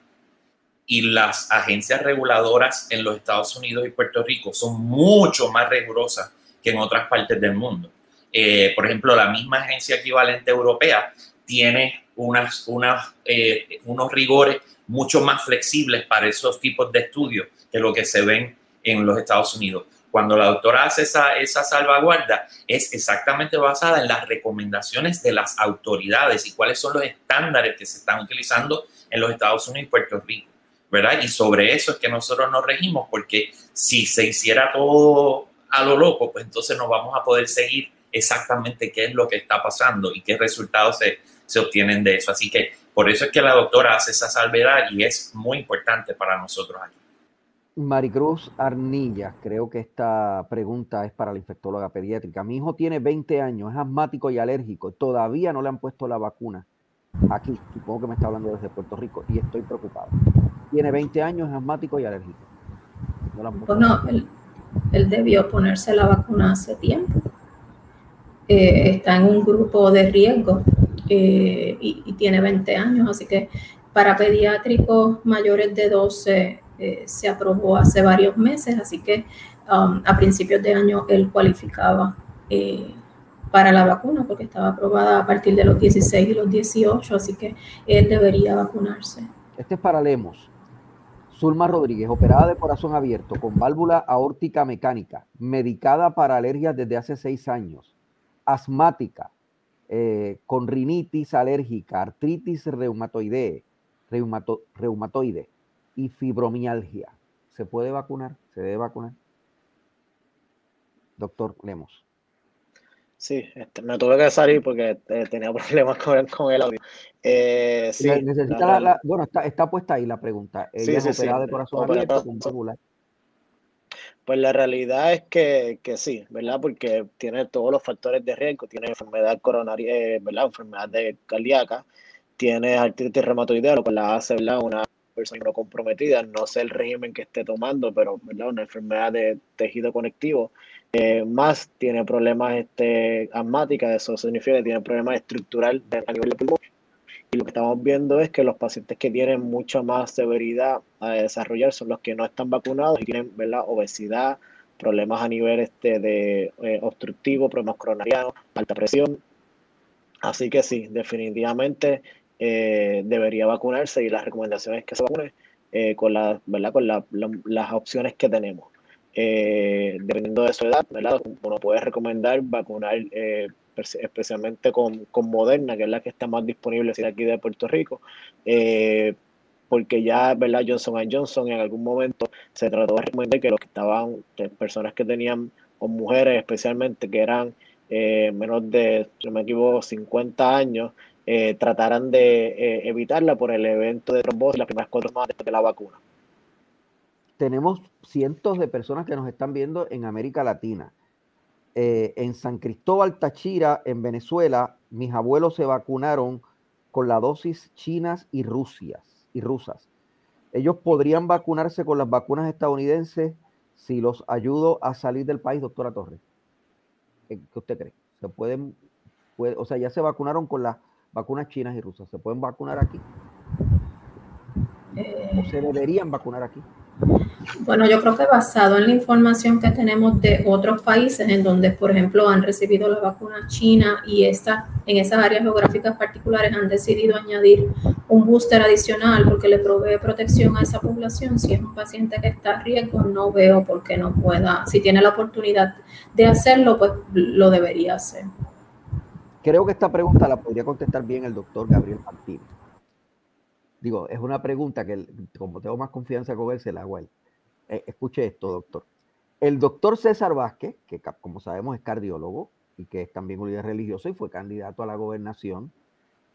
Speaker 3: y las agencias reguladoras en los Estados Unidos y Puerto Rico son mucho más rigurosas que en otras partes del mundo. Eh, por ejemplo, la misma agencia equivalente europea tiene unas, unas, eh, unos rigores mucho más flexibles para esos tipos de estudios que lo que se ven en los Estados Unidos. Cuando la doctora hace esa, esa salvaguarda, es exactamente basada en las recomendaciones de las autoridades y cuáles son los estándares que se están utilizando en los Estados Unidos y Puerto Rico. ¿verdad? Y sobre eso es que nosotros nos regimos, porque si se hiciera todo a lo loco, pues entonces no vamos a poder seguir exactamente qué es lo que está pasando y qué resultados se, se obtienen de eso. Así que por eso es que la doctora hace esa salvedad y es muy importante para nosotros aquí.
Speaker 2: Maricruz Arnilla, creo que esta pregunta es para la infectóloga pediátrica. Mi hijo tiene 20 años, es asmático y alérgico. Todavía no le han puesto la vacuna. Aquí, supongo que me está hablando desde Puerto Rico y estoy preocupado tiene 20 años, es asmático y alérgico.
Speaker 6: bueno, él, debió ponerse la vacuna hace tiempo. Eh, está en un grupo de riesgo eh, y, tiene 20 años, así que para pediátricos mayores de 12 eh, se aprobó hace varios meses, así que um, a principios de año él cualificaba para la vacuna porque estaba aprobada a partir de los 16 y los 18, así que él debería vacunarse.
Speaker 2: Este es para Lemos. Zulma Rodríguez, operada de corazón abierto con válvula aórtica mecánica, medicada para alergias desde hace seis años, asmática, eh, con rinitis alérgica, artritis reumatoide, reumatoide y fibromialgia. ¿Se puede vacunar? ¿Se debe vacunar? Doctor Lemos.
Speaker 4: Sí, este, me tuve que salir porque eh, tenía problemas con, con, el audio. Eh, sí,
Speaker 2: Necesita la, bueno, está, está, puesta ahí la pregunta. Ella sí, sí, de corazón abierto
Speaker 4: Pues la realidad es que, que, sí, ¿verdad? Porque tiene todos los factores de riesgo, tiene enfermedad coronaria, eh, ¿verdad? Enfermedad de cardíaca, tiene artritis reumatoidea, lo cual la hace, ¿verdad? Una persona no comprometida, no sé el régimen que esté tomando, pero, ¿verdad? Una enfermedad de tejido conectivo eh, más tiene problemas este, asmáticos, eso significa que tiene problemas estructurales a nivel de pulmón. Y lo que estamos viendo es que los pacientes que tienen mucha más severidad a desarrollar son los que no están vacunados y tienen ¿verdad? obesidad, problemas a nivel este, de eh, obstructivo, problemas coronarianos, alta presión. Así que sí, definitivamente eh, debería vacunarse y las recomendaciones es que se vacune con, la, ¿verdad? con las opciones que tenemos. Eh, dependiendo de su edad, ¿verdad? uno puede recomendar vacunar eh, especialmente con, con, Moderna, que es la que está más disponible aquí de Puerto Rico, eh, porque ya, ¿verdad? Johnson Johnson en algún momento se trató de recomendar que los que estaban, personas que tenían, o mujeres especialmente, que eran eh, menos de, si no me equivoco, 50 años, eh, trataran de eh, evitarla por el evento de trombosis las primeras cuatro semanas de la vacuna.
Speaker 2: Tenemos cientos de personas que nos están viendo en América Latina. Eh, en San Cristóbal, Táchira, en Venezuela, mis abuelos se vacunaron con la dosis chinas y, rusias, y rusas. Ellos podrían vacunarse con las vacunas estadounidenses si los ayudo a salir del país, doctora Torres. ¿Qué usted cree? ¿Se pueden, o sea, ya se vacunaron con las vacunas chinas y rusas. ¿Se pueden vacunar aquí? ¿O se deberían vacunar aquí?
Speaker 6: Bueno, yo creo que basado en la información que tenemos de otros países en donde, por ejemplo, han recibido la vacuna china y esta, en esas áreas geográficas particulares han decidido añadir un booster adicional porque le provee protección a esa población. Si es un paciente que está a riesgo, no veo por qué no pueda. Si tiene la oportunidad de hacerlo, pues lo debería hacer.
Speaker 2: Creo que esta pregunta la podría contestar bien el doctor Gabriel Martínez. Digo, es una pregunta que, como tengo más confianza con él, se la hago a él. Eh, escuche esto, doctor. El doctor César Vázquez, que como sabemos es cardiólogo y que es también un líder religioso y fue candidato a la gobernación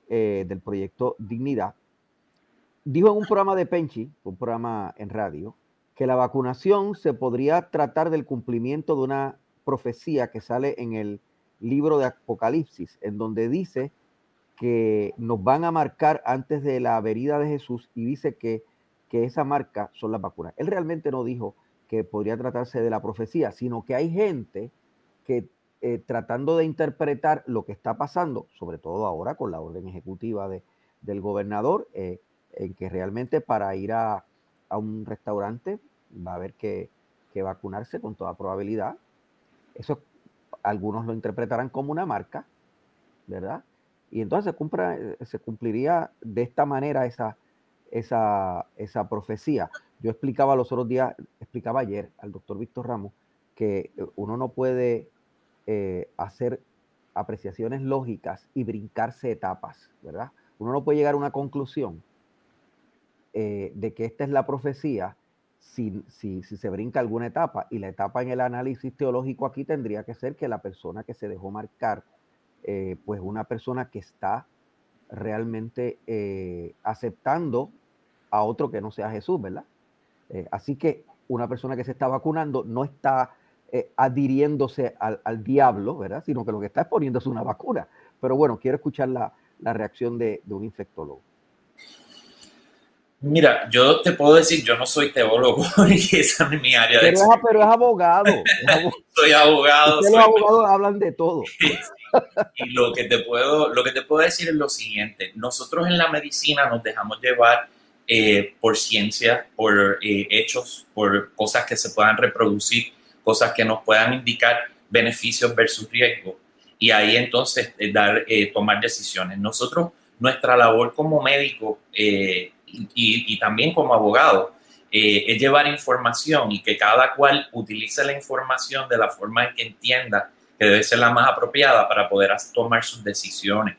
Speaker 2: eh, del proyecto Dignidad, dijo en un programa de Penchi, un programa en radio, que la vacunación se podría tratar del cumplimiento de una profecía que sale en el libro de Apocalipsis, en donde dice que nos van a marcar antes de la venida de Jesús y dice que, que esa marca son las vacunas. Él realmente no dijo que podría tratarse de la profecía, sino que hay gente que eh, tratando de interpretar lo que está pasando, sobre todo ahora con la orden ejecutiva de, del gobernador, eh, en que realmente para ir a, a, un restaurante va a haber que, que vacunarse con toda probabilidad. Eso algunos lo interpretarán como una marca, ¿verdad? Y entonces se, se cumpliría de esta manera esa, esa, esa profecía. Yo explicaba los otros días, explicaba ayer al doctor Víctor Ramos que uno no puede eh, hacer apreciaciones lógicas y brincarse etapas, ¿verdad? Uno no puede llegar a una conclusión eh, de que esta es la profecía si, si, si, se brinca alguna etapa. Y la etapa en el análisis teológico aquí tendría que ser que la persona que se dejó marcar, eh, pues una persona que está realmente eh, aceptando a otro que no sea Jesús, ¿verdad? Eh, así que una persona que se está vacunando no está adhiriéndose al, al, diablo, ¿verdad? Sino que lo que está es poniéndose una vacuna. Pero bueno, quiero escuchar la, la reacción de, de un infectólogo.
Speaker 3: Mira, yo te puedo decir, yo no soy teólogo y esa es mi área
Speaker 2: de pero, es, pero es abogado.
Speaker 3: soy abogado.
Speaker 2: Soy... Los abogados hablan de todo.
Speaker 3: y lo que, te puedo, lo que te puedo decir es lo siguiente. Nosotros en la medicina nos dejamos llevar eh, por ciencia, por eh, hechos, por cosas que se puedan reproducir, cosas que nos puedan indicar beneficios versus riesgo. Y ahí entonces eh, dar, tomar decisiones. Nosotros, nuestra labor como médico y, también como abogado, eh, es llevar información y que cada cual utilice la información de la forma en que entienda que debe ser la más apropiada para poder tomar sus decisiones.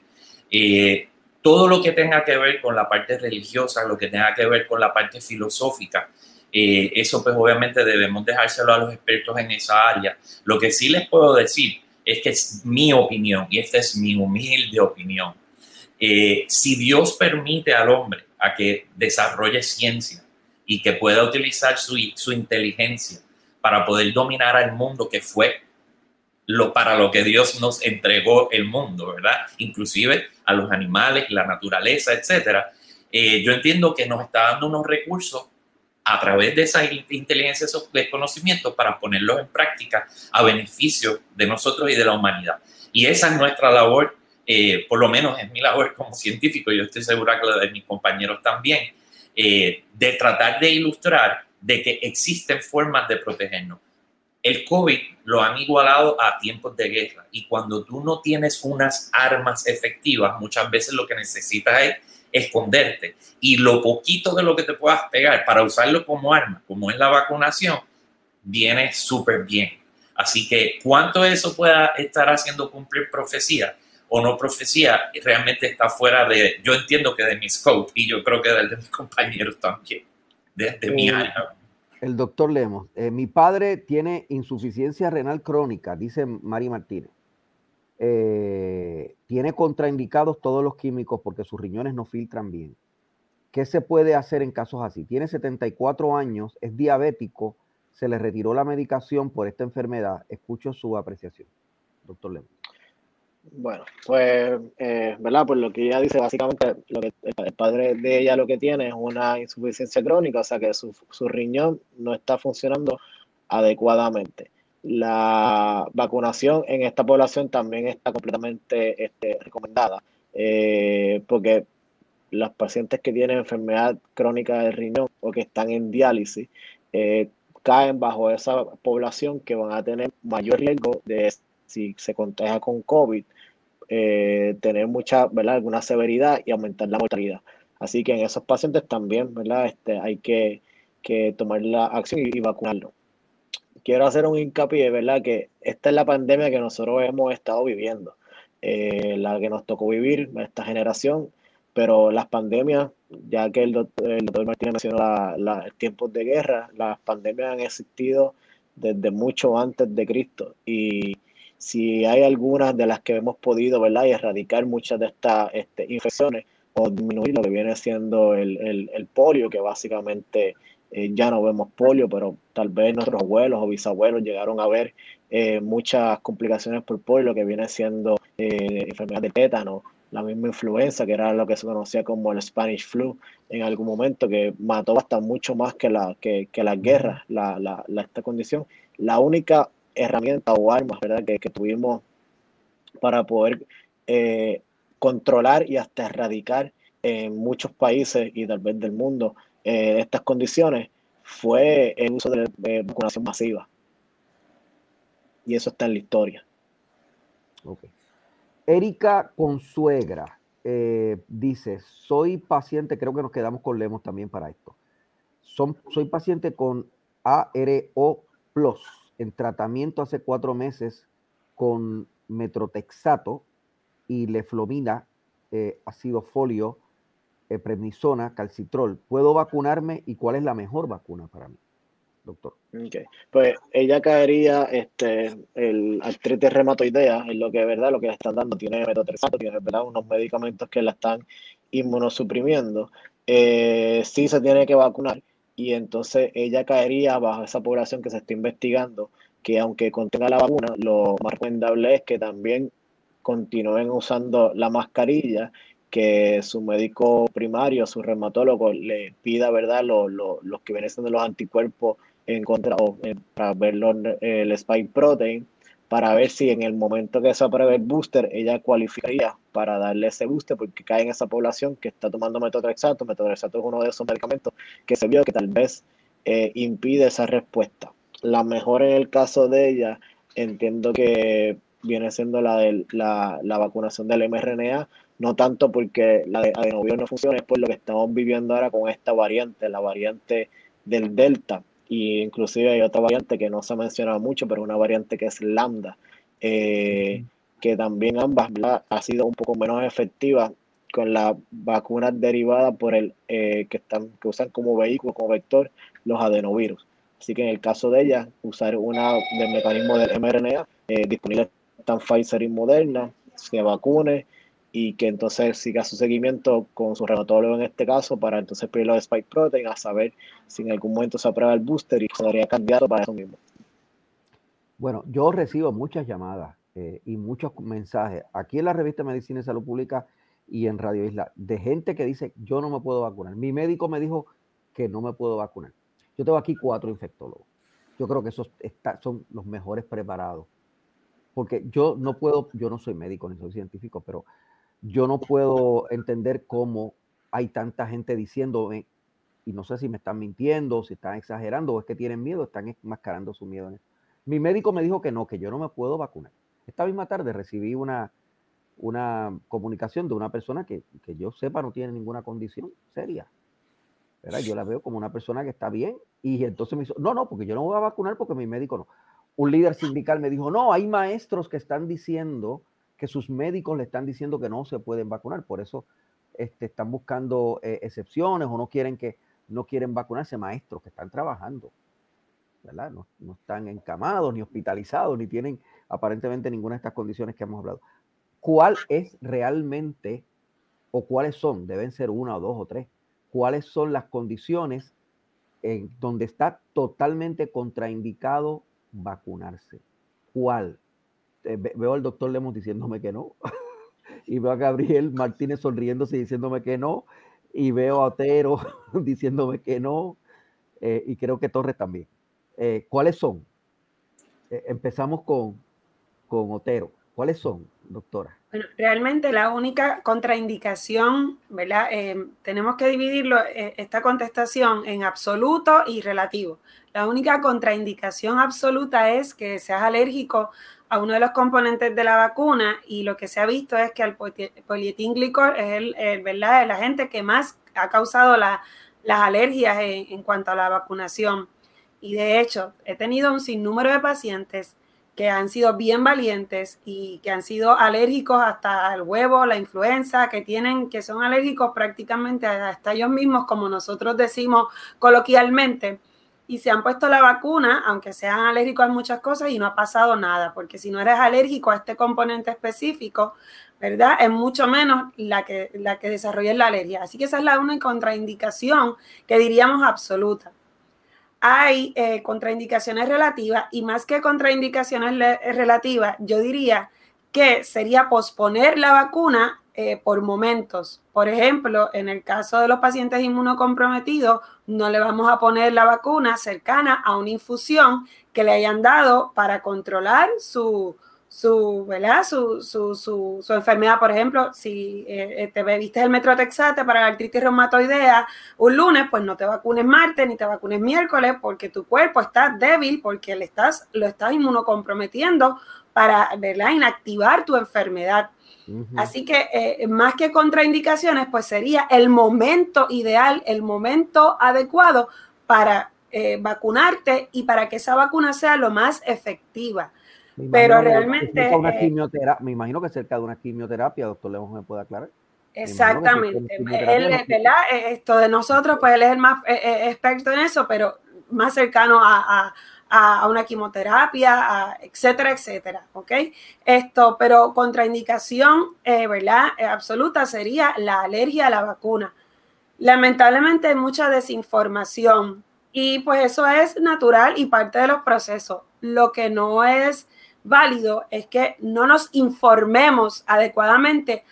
Speaker 3: Eh, todo lo que tenga que ver con la parte religiosa, lo que tenga que ver con la parte filosófica, eh, eso pues obviamente debemos dejárselo a los expertos en esa área. Lo que sí les puedo decir es que es mi opinión y esta es mi humilde opinión. si Dios permite al hombre a que desarrolle ciencia y que pueda utilizar su, su inteligencia para poder dominar al mundo que fue lo para lo que Dios nos entregó el mundo, ¿verdad? Inclusive a los animales, la naturaleza, etcétera. Eh, yo entiendo que nos está dando unos recursos a través de esa inteligencia, esos conocimientos para ponerlos en práctica a beneficio de nosotros y de la humanidad. Y esa es nuestra labor eh, por lo menos es mi labor como científico, yo estoy segura que la de mis compañeros también, eh, de tratar de ilustrar de que existen formas de protegernos. El COVID lo han igualado a tiempos de guerra y cuando tú no tienes unas armas efectivas, muchas veces lo que necesitas es esconderte y lo poquito de lo que te puedas pegar para usarlo como arma, como es la vacunación, viene súper bien. Así que cuánto eso pueda estar haciendo cumplir profecía o no profecía, realmente está fuera de, yo entiendo que de mi scope y yo creo que de mis compañeros también, de, mi área.
Speaker 2: El doctor Lemos, eh, mi padre tiene insuficiencia renal crónica, dice Mari Martínez. Eh, tiene contraindicados todos los químicos porque sus riñones no filtran bien. ¿Qué se puede hacer en casos así? Tiene 74 años, es diabético, se le retiró la medicación por esta enfermedad. Escucho su apreciación, doctor Lemos.
Speaker 4: Bueno, pues, eh, ¿verdad? Pues lo que ella dice, básicamente, lo que el padre de ella lo que tiene es una insuficiencia crónica, o sea que su, su riñón no está funcionando adecuadamente. La vacunación en esta población también está completamente este, recomendada, eh, porque los pacientes que tienen enfermedad crónica del riñón o que están en diálisis eh, caen bajo esa población que van a tener mayor riesgo de si se contagia con COVID, eh, tener mucha, ¿verdad? Alguna severidad y aumentar la mortalidad. Así que en esos pacientes también, ¿verdad? Este, hay que, tomar la acción y, vacunarlo. Quiero hacer un hincapié, ¿verdad? Que esta es la pandemia que nosotros hemos estado viviendo, eh, la que nos tocó vivir esta generación, pero las pandemias, ya que el doctor, el doctor Martínez mencionó la, tiempos de guerra, las pandemias han existido desde mucho antes de Cristo y si hay algunas de las que hemos podido, ¿verdad? Y erradicar muchas de estas este, infecciones o disminuir lo que viene siendo el, polio, que básicamente eh, ya no vemos polio, pero tal vez nuestros abuelos o bisabuelos llegaron a ver eh, muchas complicaciones por polio, lo que viene siendo eh, enfermedad de tétano, la misma influenza, que era lo que se conocía como el Spanish flu en algún momento, que mató hasta mucho más que la, que, guerras, la, la, esta condición. La única herramientas o armas ¿verdad? Que, tuvimos para poder eh, controlar y hasta erradicar en muchos países y tal vez del mundo eh, estas condiciones fue el uso de, vacunación masiva. Y eso está en la historia.
Speaker 2: Okay. Erika Consuegra eh, dice, soy paciente, creo que nos quedamos con Lemos también para esto. Son, soy paciente con ARO Plus en tratamiento hace cuatro meses con metrotexato y leflomina, eh, ácido folio, eh, prednisona, calcitrol. ¿Puedo vacunarme y cuál es la mejor vacuna para mí, doctor?
Speaker 4: Okay. Pues ella caería este, el artritis reumatoidea, es lo que verdad, lo que le están dando, tiene metrotexato, tiene ¿verdad? unos medicamentos que la están inmunosuprimiendo. Eh, sí se tiene que vacunar y entonces ella caería bajo esa población que se está investigando, que aunque contenga la vacuna, lo más recomendable es que también continúen usando la mascarilla, que su médico primario, su reumatólogo, le pida, ¿verdad?, los que vienen siendo los anticuerpos en contra, o para ver el spike protein, para ver si en el momento que se apruebe el booster, ella cualificaría para darle ese booster, porque cae en esa población que está tomando metotrexato. Metotrexato es uno de esos medicamentos que se vio que tal vez eh, impide esa respuesta. La mejor en el caso de ella, entiendo que viene siendo la de la, vacunación del mRNA, no tanto porque la de adenovirus no funciona, es por lo que estamos viviendo ahora con esta variante, la variante del Delta, y inclusive hay otra variante que no se ha mencionado mucho, pero una variante que es lambda, eh, que también ambas ha sido un poco menos efectiva con las vacunas derivadas por el eh, que están que usan como vehículo, como vector, los adenovirus. Así que en el caso de ella, usar una del mecanismo del mRNA eh, disponible están Pfizer y Moderna, se vacune y que entonces siga su seguimiento con su reumatólogo en este caso para entonces pedir los spike protein a saber si en algún momento se aprueba el booster y sería candidato para eso mismo.
Speaker 2: Bueno, yo recibo muchas llamadas eh, y muchos mensajes aquí en la revista Medicina y Salud Pública y en Radio Isla de gente que dice yo no me puedo vacunar. Mi médico me dijo que no me puedo vacunar. Yo tengo aquí cuatro infectólogos. Yo creo que esos son los mejores preparados. Porque yo no puedo, yo no soy médico ni soy científico, pero yo no puedo entender cómo hay tanta gente diciéndome, y no sé si me están mintiendo, si están exagerando, o es que tienen miedo, están enmascarando su miedo. Mi médico me dijo que no, que yo no me puedo vacunar. Esta misma tarde recibí una, una comunicación de una persona que, que yo sepa no tiene ninguna condición seria. Yo la veo como una persona que está bien y entonces me dijo, no, no, porque yo no voy a vacunar porque mi médico no. un líder sindical me dijo, no, hay maestros que están diciendo que sus médicos le están diciendo que no se pueden vacunar, por eso este, están buscando eh, excepciones o no quieren que no quieren vacunarse maestros que están trabajando, ¿verdad? No, no están encamados ni hospitalizados ni tienen aparentemente ninguna de estas condiciones que hemos hablado. ¿Cuál es realmente o cuáles son? Deben ser una o dos o tres. ¿Cuáles son las condiciones en donde está totalmente contraindicado vacunarse? ¿Cuál? Eh, veo al doctor Lemos diciéndome que no. y veo a Gabriel Martínez sonriéndose y diciéndome que no. Y veo a Otero diciéndome que no. Eh, y creo que Torres también. Eh, ¿Cuáles son? empezamos con, con Otero. ¿Cuáles son, doctora?
Speaker 5: Bueno, realmente la única contraindicación, ¿verdad? tenemos que dividirlo, esta contestación en absoluto y relativo. La única contraindicación absoluta es que seas alérgico a uno de los componentes de la vacuna y lo que se ha visto es que el polietildicol es el, ¿verdad? el agente que más ha causado las alergias en, cuanto a la vacunación. Y de hecho, he tenido un sinnúmero de pacientes que han sido bien valientes y que han sido alérgicos hasta el huevo, la influenza, que tienen, que son alérgicos prácticamente hasta ellos mismos, como nosotros decimos coloquialmente, y se han puesto la vacuna, aunque sean alérgicos a muchas cosas y no ha pasado nada, porque si no eres alérgico a este componente específico, ¿verdad? Es mucho menos la que, la que desarrolla la alergia. Así que esa es la única contraindicación que diríamos absoluta. Hay eh, contraindicaciones relativas y más que contraindicaciones relativas, yo diría que sería posponer la vacuna eh, por momentos. Por ejemplo, en el caso de los pacientes inmunocomprometidos, no le vamos a poner la vacuna cercana a una infusión que le hayan dado para controlar su, su, ¿verdad? Su, su, su, enfermedad. Por ejemplo, si eh, eh, te bebiste el metrotexate para la artritis reumatoidea un lunes, pues no te vacunes martes ni te vacunes miércoles porque tu cuerpo está débil, porque le estás, lo estás inmunocomprometiendo para ¿verdad? inactivar tu enfermedad. Así que eh, más que contraindicaciones, pues sería el momento ideal, el momento adecuado para eh, vacunarte y para que esa vacuna sea lo más efectiva. Pero realmente...
Speaker 2: Eh, me imagino que cerca de una quimioterapia, doctor León, me puede aclarar.
Speaker 5: Exactamente. Él, Esto de nosotros, pues él es el más experto en eso, pero más cercano a a, una quimioterapia, etcétera, etcétera, ¿ok? Esto, pero contraindicación, eh, ¿verdad? Eh, absoluta sería la alergia a la vacuna. Lamentablemente hay mucha desinformación y pues eso es natural y parte de los procesos. Lo que no es válido es que no nos informemos adecuadamente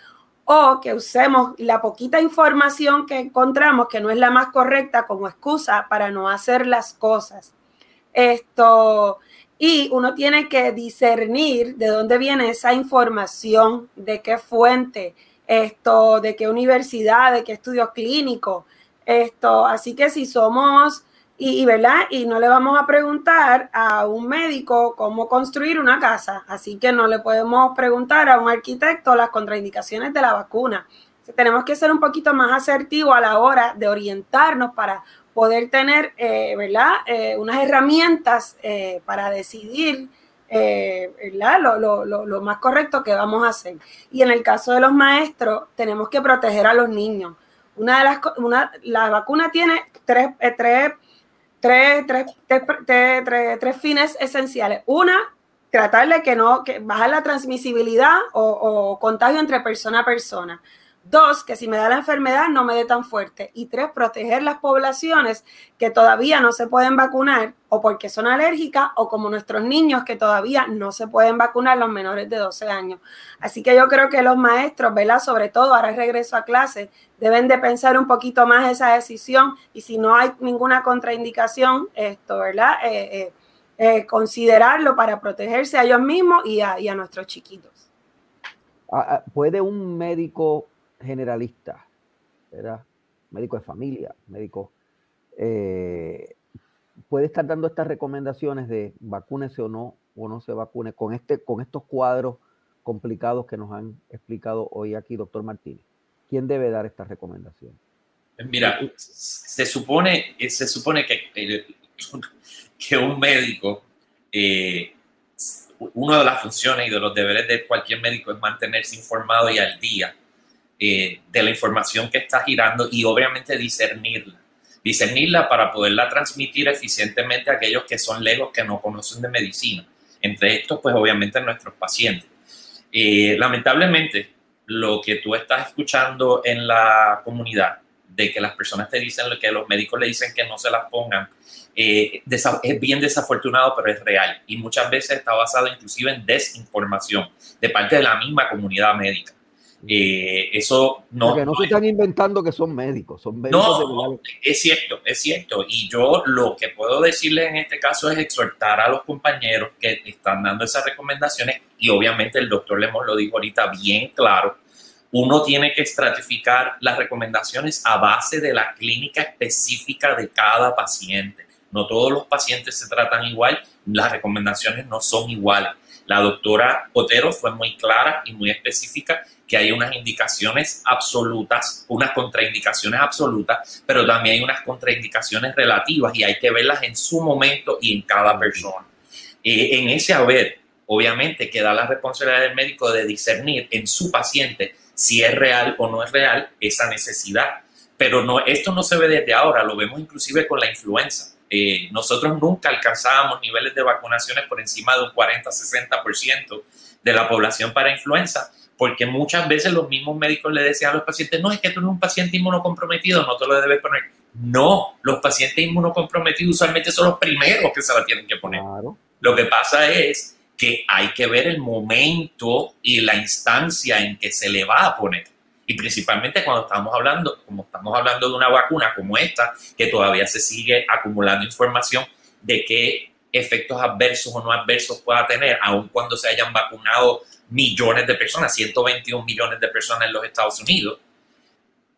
Speaker 5: o que usemos la poquita información que encontramos, que no es la más correcta, como excusa para no hacer las cosas. Esto, y uno tiene que discernir de dónde viene esa información, de qué fuente, esto, de qué universidad, de qué estudio clínico. Esto, así que si somos y, ¿verdad? Y no le vamos a preguntar a un médico cómo construir una casa, así que no le podemos preguntar a un arquitecto las contraindicaciones de la vacuna. Tenemos que ser un poquito más asertivos a la hora de orientarnos para poder tener, eh, ¿verdad? Eh, unas herramientas eh, para decidir, ¿verdad? Lo, más correcto que vamos a hacer. Y en el caso de los maestros, tenemos que proteger a los niños. Una de las, una, la vacuna tiene tres, tres, tres, tres, fines esenciales. Una, tratar de que no, que bajar la transmisibilidad o contagio entre persona a persona. Dos, que si me da la enfermedad no me dé tan fuerte. Y tres, proteger las poblaciones que todavía no se pueden vacunar o porque son alérgicas o como nuestros niños que todavía no se pueden vacunar los menores de 12 años. Así que yo creo que los maestros, ¿verdad? Sobre todo ahora regreso a clase, deben de pensar un poquito más esa decisión y si no hay ninguna contraindicación, esto, ¿verdad? Eh, eh, eh, considerarlo para protegerse a ellos mismos y a, nuestros chiquitos.
Speaker 2: Ah, ah, ¿Puede un médico generalista, ¿verdad? médico de familia, médico, eh, puede estar dando estas recomendaciones de vacúnese o no, o no se vacune, con, este, con estos cuadros complicados que nos han explicado hoy aquí, doctor Martínez. ¿Quién debe dar estas recomendaciones?
Speaker 3: Mira, se supone, se supone que, que un médico eh, una de las funciones y de los deberes de cualquier médico es mantenerse informado y al día eh, de la información que está girando y obviamente discernirla. Discernirla para poderla transmitir eficientemente a aquellos que son lejos, que no conocen de medicina. Entre estos, pues obviamente nuestros pacientes. Eh, lamentablemente, lo que tú estás escuchando en la comunidad, de que las personas te dicen lo que los médicos le dicen que no se las pongan, eh, es bien desafortunado, pero es real. Y muchas veces está basado inclusive en desinformación de parte de la misma comunidad médica. Eh, eso no.
Speaker 2: Porque no se están inventando que son médicos, son médicos
Speaker 3: no, es cierto, es cierto. Y yo lo que puedo decirles en este caso es exhortar a los compañeros que están dando esas recomendaciones, y obviamente el doctor Lemos lo dijo ahorita bien claro. Uno tiene que estratificar las recomendaciones a base de la clínica específica de cada paciente. No todos los pacientes se tratan igual, las recomendaciones no son iguales. La doctora Otero fue muy clara y muy específica que hay unas indicaciones absolutas, unas contraindicaciones absolutas, pero también hay unas contraindicaciones relativas y hay que verlas en su momento y en cada persona. Eh, en ese haber, obviamente, queda la responsabilidad del médico de discernir en su paciente si es real o no es real esa necesidad. Pero no, esto no se ve desde ahora, lo vemos inclusive con la influenza. Eh, nosotros nunca alcanzábamos niveles de vacunaciones por encima de un 40-60% de la población para influenza, porque muchas veces los mismos médicos le decían a los pacientes, no, es que tú eres un paciente inmunocomprometido, no te lo debes poner. No, los pacientes inmunocomprometidos usualmente son los primeros que se la tienen que poner. Lo que pasa es que hay que ver el momento y la instancia en que se le va a poner. Y principalmente cuando estamos hablando, como estamos hablando de una vacuna como esta, que todavía se sigue acumulando información de qué efectos adversos o no adversos pueda tener, aun cuando se hayan vacunado millones de personas, 121 millones de personas en los Estados Unidos,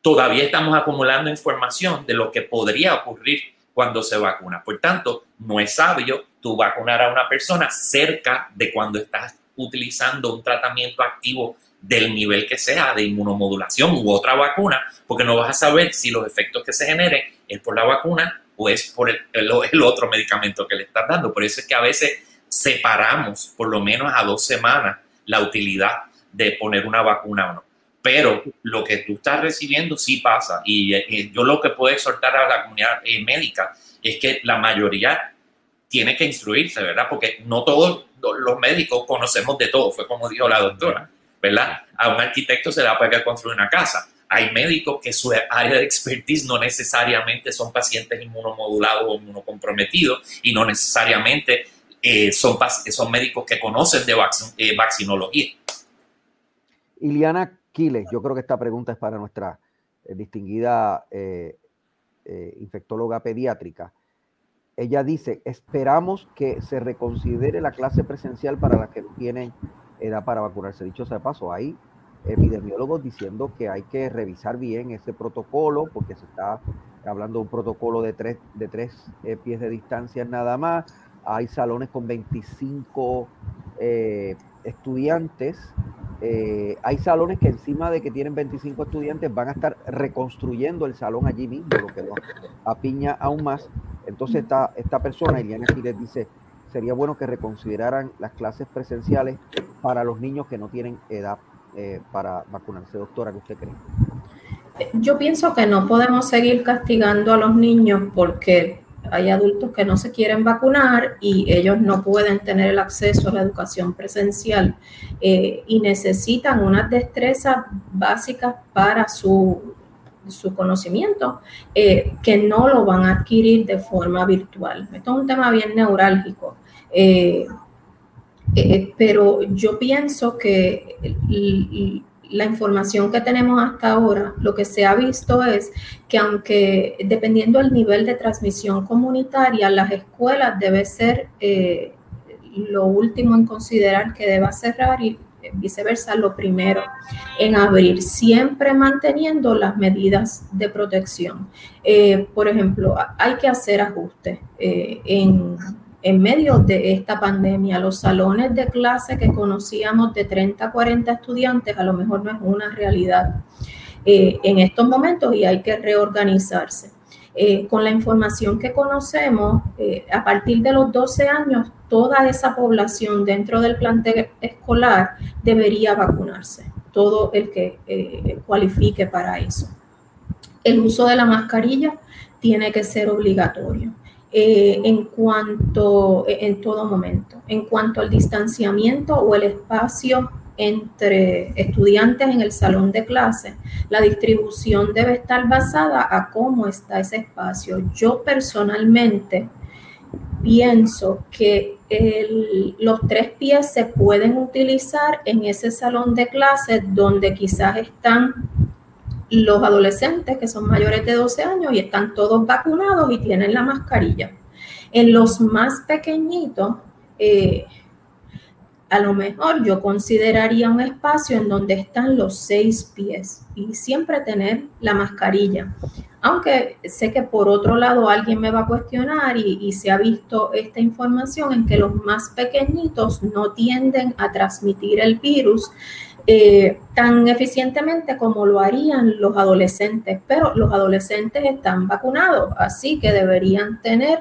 Speaker 3: todavía estamos acumulando información de lo que podría ocurrir cuando se vacuna. Por tanto, no es sabio tú vacunar a una persona cerca de cuando estás utilizando un tratamiento activo del nivel que sea de inmunomodulación u otra vacuna, porque no vas a saber si los efectos que se generen es por la vacuna o es por el, otro medicamento que le estás dando. Por eso es que a veces separamos por lo menos a dos semanas la utilidad de poner una vacuna o no. Pero lo que tú estás recibiendo sí pasa. Y, eh, yo lo que puedo exhortar a la comunidad eh, médica es que la mayoría tiene que instruirse, ¿verdad? Porque no todos los médicos conocemos de todo, fue como dijo la doctora, ¿verdad? A un arquitecto se le va a poder construir una casa. Hay médicos que su área de expertise no necesariamente son pacientes inmunomodulados o inmunocomprometidos y no necesariamente eh, son, médicos que conocen de eh, vaccinología.
Speaker 2: Iliana Quiles, yo creo que esta pregunta es para nuestra eh, distinguida infectóloga pediátrica. Ella dice, esperamos que se reconsidere la clase presencial para las que tienen edad para vacunarse. Dicho sea de paso, hay epidemiólogos diciendo que hay que revisar bien ese protocolo porque se está hablando de un protocolo de tres, de tres pies de distancia nada más hay salones con 25 eh, estudiantes, eh, hay salones que encima de que tienen 25 estudiantes van a estar reconstruyendo el salón allí mismo, lo que lo apiña aún más. Entonces esta, esta persona, Eliana les dice, sería bueno que reconsideraran las clases presenciales para los niños que no tienen edad eh, para vacunarse. Doctora, ¿qué usted cree?
Speaker 6: Yo pienso que no podemos seguir castigando a los niños porque hay adultos que no se quieren vacunar y ellos no pueden tener el acceso a la educación presencial eh, y necesitan unas destrezas básicas para su, su conocimiento eh, que no lo van a adquirir de forma virtual. Esto es un tema bien neurálgico. Eh, pero yo pienso que la información que tenemos hasta ahora, lo que se ha visto es que aunque dependiendo del nivel de transmisión comunitaria, las escuelas debe ser eh, lo último en considerar que deba cerrar y viceversa lo primero en abrir, siempre manteniendo las medidas de protección. Eh, por ejemplo, hay que hacer ajustes eh, en en medio de esta pandemia, los salones de clase que conocíamos de 30 a 40 estudiantes a lo mejor no es una realidad eh, en estos momentos y hay que reorganizarse. Eh, con la información que conocemos, eh, a partir de los 12 años, toda esa población dentro del plantel escolar debería vacunarse, todo el que eh, cualifique para eso. El uso de la mascarilla tiene que ser obligatorio. en cuanto, en todo momento, en cuanto al distanciamiento o el espacio entre estudiantes en el salón de clase, la distribución debe estar basada a cómo está ese espacio. Yo personalmente pienso que los tres pies se pueden utilizar en ese salón de clase donde quizás están los adolescentes que son mayores de 12 años y están todos vacunados y tienen la mascarilla. En los más pequeñitos, eh, a lo mejor yo consideraría un espacio en donde están los seis pies y siempre tener la mascarilla. Aunque sé que por otro lado alguien me va a cuestionar y, se ha visto esta información en que los más pequeñitos no tienden a transmitir el virus eh, tan eficientemente como lo harían los adolescentes, pero los adolescentes están vacunados, así que deberían tener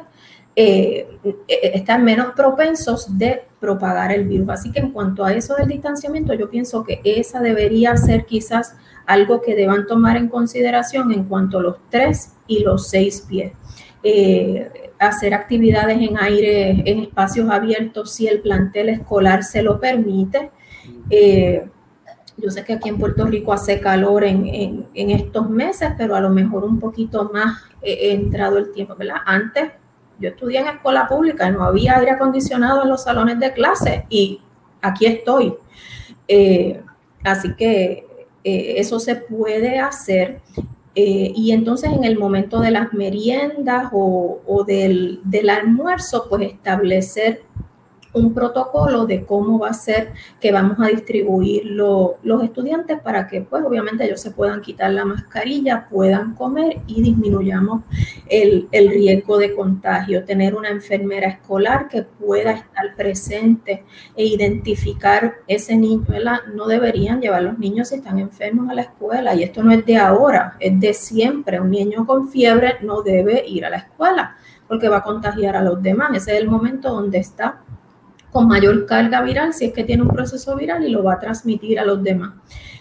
Speaker 6: eh, eh, están menos propensos de propagar el virus. Así que en cuanto a eso del distanciamiento, yo pienso que esa debería ser quizás algo que deban tomar en consideración en cuanto a los tres y los seis pies. Eh, hacer actividades en aire, en espacios abiertos, si el plantel escolar se lo permite. yo sé que aquí en Puerto Rico hace calor en, estos meses, pero a lo mejor un poquito más he entrado el tiempo, ¿verdad? Antes yo estudié en escuela pública, no había aire acondicionado en los salones de clase y aquí estoy. Eh, así que eh, eso se puede hacer. Eh, y entonces en el momento de las meriendas o, del, del, almuerzo, pues establecer un protocolo de cómo va a ser que vamos a distribuir los estudiantes para que, pues, obviamente ellos se puedan quitar la mascarilla, puedan comer y disminuyamos el, riesgo de contagio. Tener una enfermera escolar que pueda estar presente e identificar ese niño, No deberían llevar los niños si están enfermos a la escuela y esto no es de ahora, es de siempre. Un niño con fiebre no debe ir a la escuela porque va a contagiar a los demás. Ese es el momento donde está con mayor carga viral si es que tiene un proceso viral y lo va a transmitir a los demás.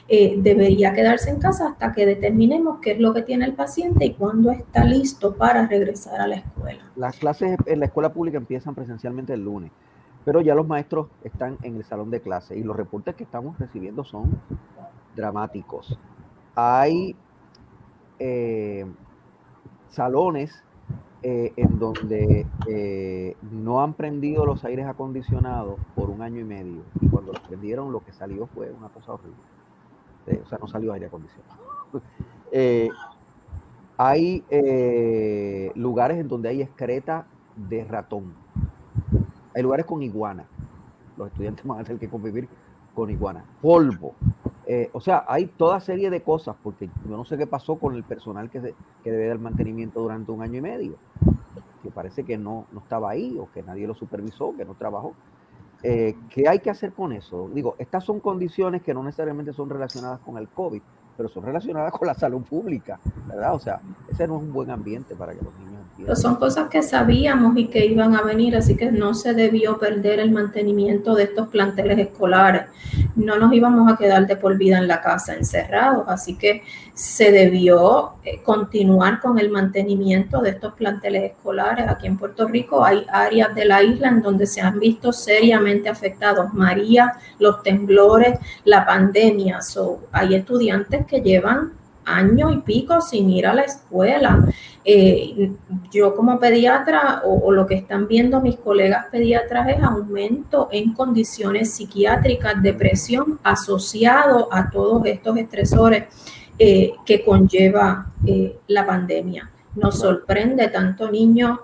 Speaker 6: Eh, debería quedarse en casa hasta que determinemos qué es lo que tiene el paciente y cuándo está listo para regresar a la escuela.
Speaker 2: Las clases en la escuela pública empiezan presencialmente el lunes, pero ya los maestros están en el salón de clase y los reportes que estamos recibiendo son dramáticos. Hay eh, salones eh, en donde eh, no han prendido los aires acondicionados por un año y medio. Y cuando los prendieron, lo que salió fue una cosa horrible. Eh, o sea, no salió aire acondicionado. hay lugares en donde hay excreta de ratón. Hay lugares con iguana. Los estudiantes van a tener que convivir con iguana. Polvo. O sea, hay toda serie de cosas, porque yo no sé qué pasó con el personal que, se, que debe dar mantenimiento durante un año y medio que parece que no, no estaba ahí o que nadie lo supervisó, que no trabajó. Eh, ¿Qué hay que hacer con eso? Digo, estas son condiciones que no necesariamente son relacionadas con el COVID, pero son relacionadas con la salud pública, ¿verdad? O sea, ese no es un buen ambiente para que los niños
Speaker 6: son cosas que sabíamos y que iban a venir, así que no se debió perder el mantenimiento de estos planteles escolares. No nos íbamos a quedar de por vida en la casa encerrados, así que se debió eh, continuar con el mantenimiento de estos planteles escolares. Aquí en Puerto Rico hay áreas de la isla en donde se han visto seriamente afectados. María, los temblores, la pandemia. hay estudiantes que llevan año y pico sin ir a la escuela. Eh, yo como pediatra o, lo que están viendo mis colegas pediatras es aumento en condiciones psiquiátricas, depresión asociado a todos estos estresores eh, que conlleva eh, la pandemia. Nos sorprende tanto niños,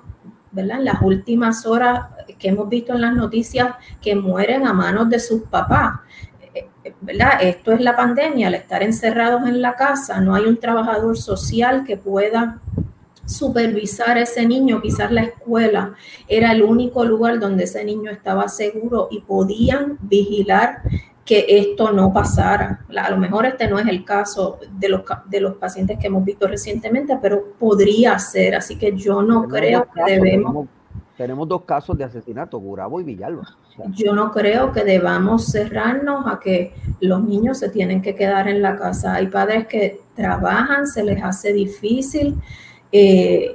Speaker 6: ¿verdad? En las últimas horas que hemos visto en las noticias que mueren a manos de sus papás. ¿Verdad? Esto es la pandemia, al estar encerrados en la casa, no hay un trabajador social que pueda supervisar a ese niño, quizás la escuela era el único lugar donde ese niño estaba seguro y podían vigilar que esto no pasara. A lo mejor este no es el caso de los, de los pacientes que hemos visto recientemente, pero podría ser. Así que yo no creo que debemos...
Speaker 2: Tenemos, dos casos de asesinato, Gurabo y Villalba.
Speaker 6: Yo no creo que debamos cerrarnos a que los niños se tienen que quedar en la casa. Hay padres que trabajan, se les hace difícil. Eh,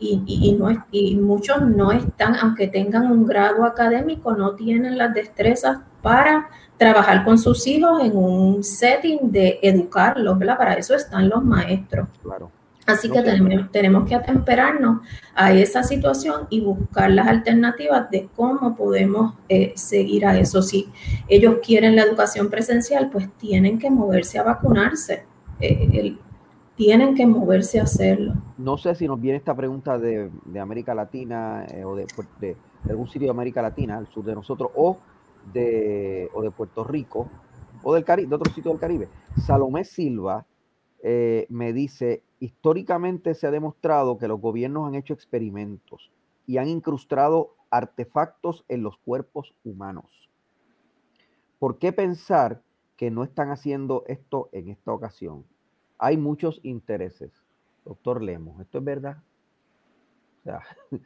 Speaker 6: y, no y muchos no están, aunque tengan un grado académico, no tienen las destrezas para trabajar con sus hijos en un setting de educarlos, ¿verdad? Para eso están los maestros. Claro. Así que tenemos, tenemos, que atemperarnos a esa situación y buscar las alternativas de cómo podemos eh, seguir a eso. Si ellos quieren la educación presencial, pues tienen que moverse a vacunarse. Eh, tienen que moverse a hacerlo.
Speaker 2: No sé si nos viene esta pregunta de, América Latina eh, o de, de, algún sitio de América Latina, al sur de nosotros, o de, o de Puerto Rico, o del Caribe, de otro sitio del Caribe. Salomé Silva me dice, históricamente se ha demostrado que los gobiernos han hecho experimentos y han incrustado artefactos en los cuerpos humanos. ¿Por qué pensar que no están haciendo esto en esta ocasión? hay muchos intereses. Doctor Lemos, ¿esto es verdad? O sea,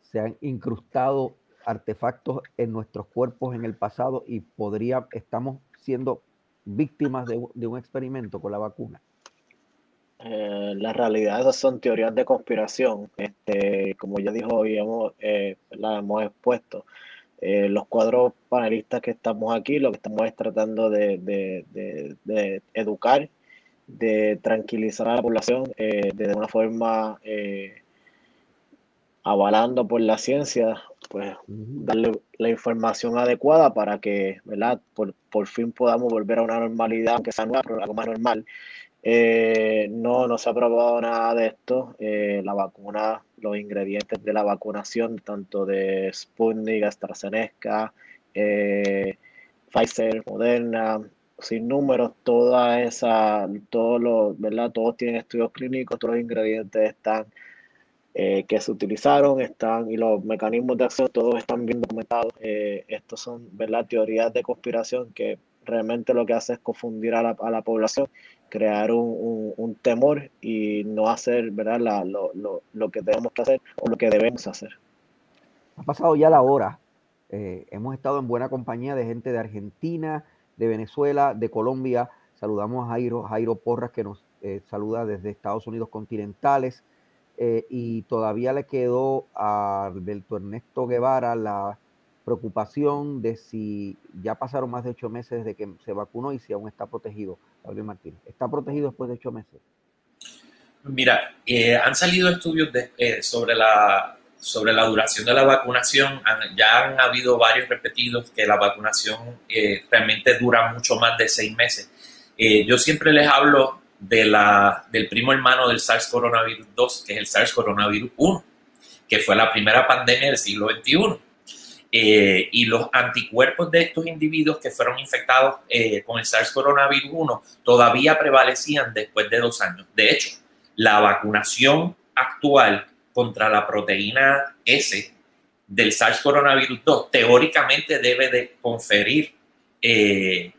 Speaker 2: se han incrustado artefactos en nuestros cuerpos en el pasado y podría, estamos siendo víctimas de, un experimento con la vacuna.
Speaker 4: Eh, la realidad esas son teorías de conspiración. Este, como ya dijo hemos, eh, la hemos expuesto. Eh, los cuadros panelistas que estamos aquí, lo que estamos es tratando de, de educar de tranquilizar a la población de una forma avalando por la ciencia, pues darle la información adecuada para que, ¿verdad? Por, por fin podamos volver a una normalidad, aunque sea nueva, pero algo más normal. Eh, no, no se ha probado nada de esto. la vacuna, los ingredientes de la vacunación, tanto de Sputnik, AstraZeneca, Pfizer, Moderna, sin números, toda esa, todos los, ¿verdad? Todos tienen estudios clínicos, todos los ingredientes están eh, que se utilizaron, están, y los mecanismos de acción, todos están bien documentados. Eh, estos son, ¿verdad? Teorías de conspiración que realmente lo que hace es confundir a la, a la población, crear un, un, temor y no hacer, ¿verdad? La, lo, lo, lo, que tenemos que hacer o lo que debemos hacer.
Speaker 2: Ha pasado ya la hora. Eh, hemos estado en buena compañía de gente de Argentina, de Venezuela, de Colombia. Saludamos a Jairo, Jairo Porras que nos eh, saluda desde Estados Unidos continentales. Eh, y todavía le quedó a Alberto Ernesto Guevara la preocupación de si ya pasaron más de ocho meses desde que se vacunó y si aún está protegido. Gabriel Martínez, ¿está protegido después de ocho meses?
Speaker 3: Mira, eh, han salido estudios sobre la sobre la duración de la vacunación, ya han habido varios repetidos que la vacunación eh, realmente dura mucho más de seis meses. Eh, yo siempre les hablo de la, del primo hermano del SARS coronavirus 2, que es el SARS coronavirus 1, que fue la primera pandemia del siglo XXI. Eh, y los anticuerpos de estos individuos que fueron infectados con el SARS coronavirus 1 todavía prevalecían después de dos años. De hecho, la vacunación actual contra la proteína S del SARS coronavirus 2 teóricamente debe de conferir eh,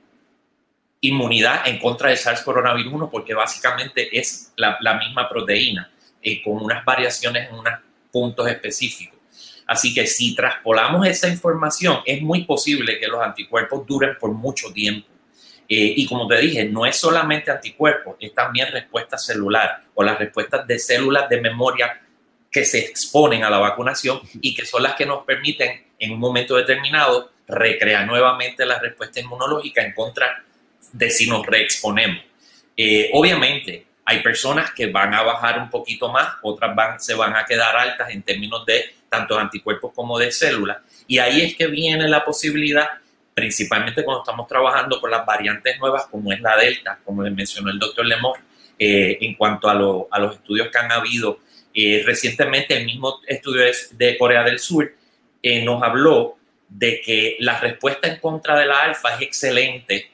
Speaker 3: inmunidad en contra del SARS coronavirus 1 porque básicamente es la, misma proteína eh, con unas variaciones en unos puntos específicos. Así que si traspolamos esa información, es muy posible que los anticuerpos duren por mucho tiempo. Eh, y como te dije, no es solamente anticuerpos, es también respuesta celular o las respuestas de células de memoria que se exponen a la vacunación y que son las que nos permiten en un momento determinado recrear nuevamente la respuesta inmunológica en contra de si nos reexponemos. Eh, obviamente, hay personas que van a bajar un poquito más, otras van, se van a quedar altas en términos de tanto anticuerpos como de células. Y ahí es que viene la posibilidad, principalmente cuando estamos trabajando con las variantes nuevas, como es la Delta, como le mencionó el doctor Lemor, eh, en cuanto a, los estudios que han habido eh, recientemente el mismo estudio de Corea del Sur eh, nos habló de que la respuesta en contra de la alfa es excelente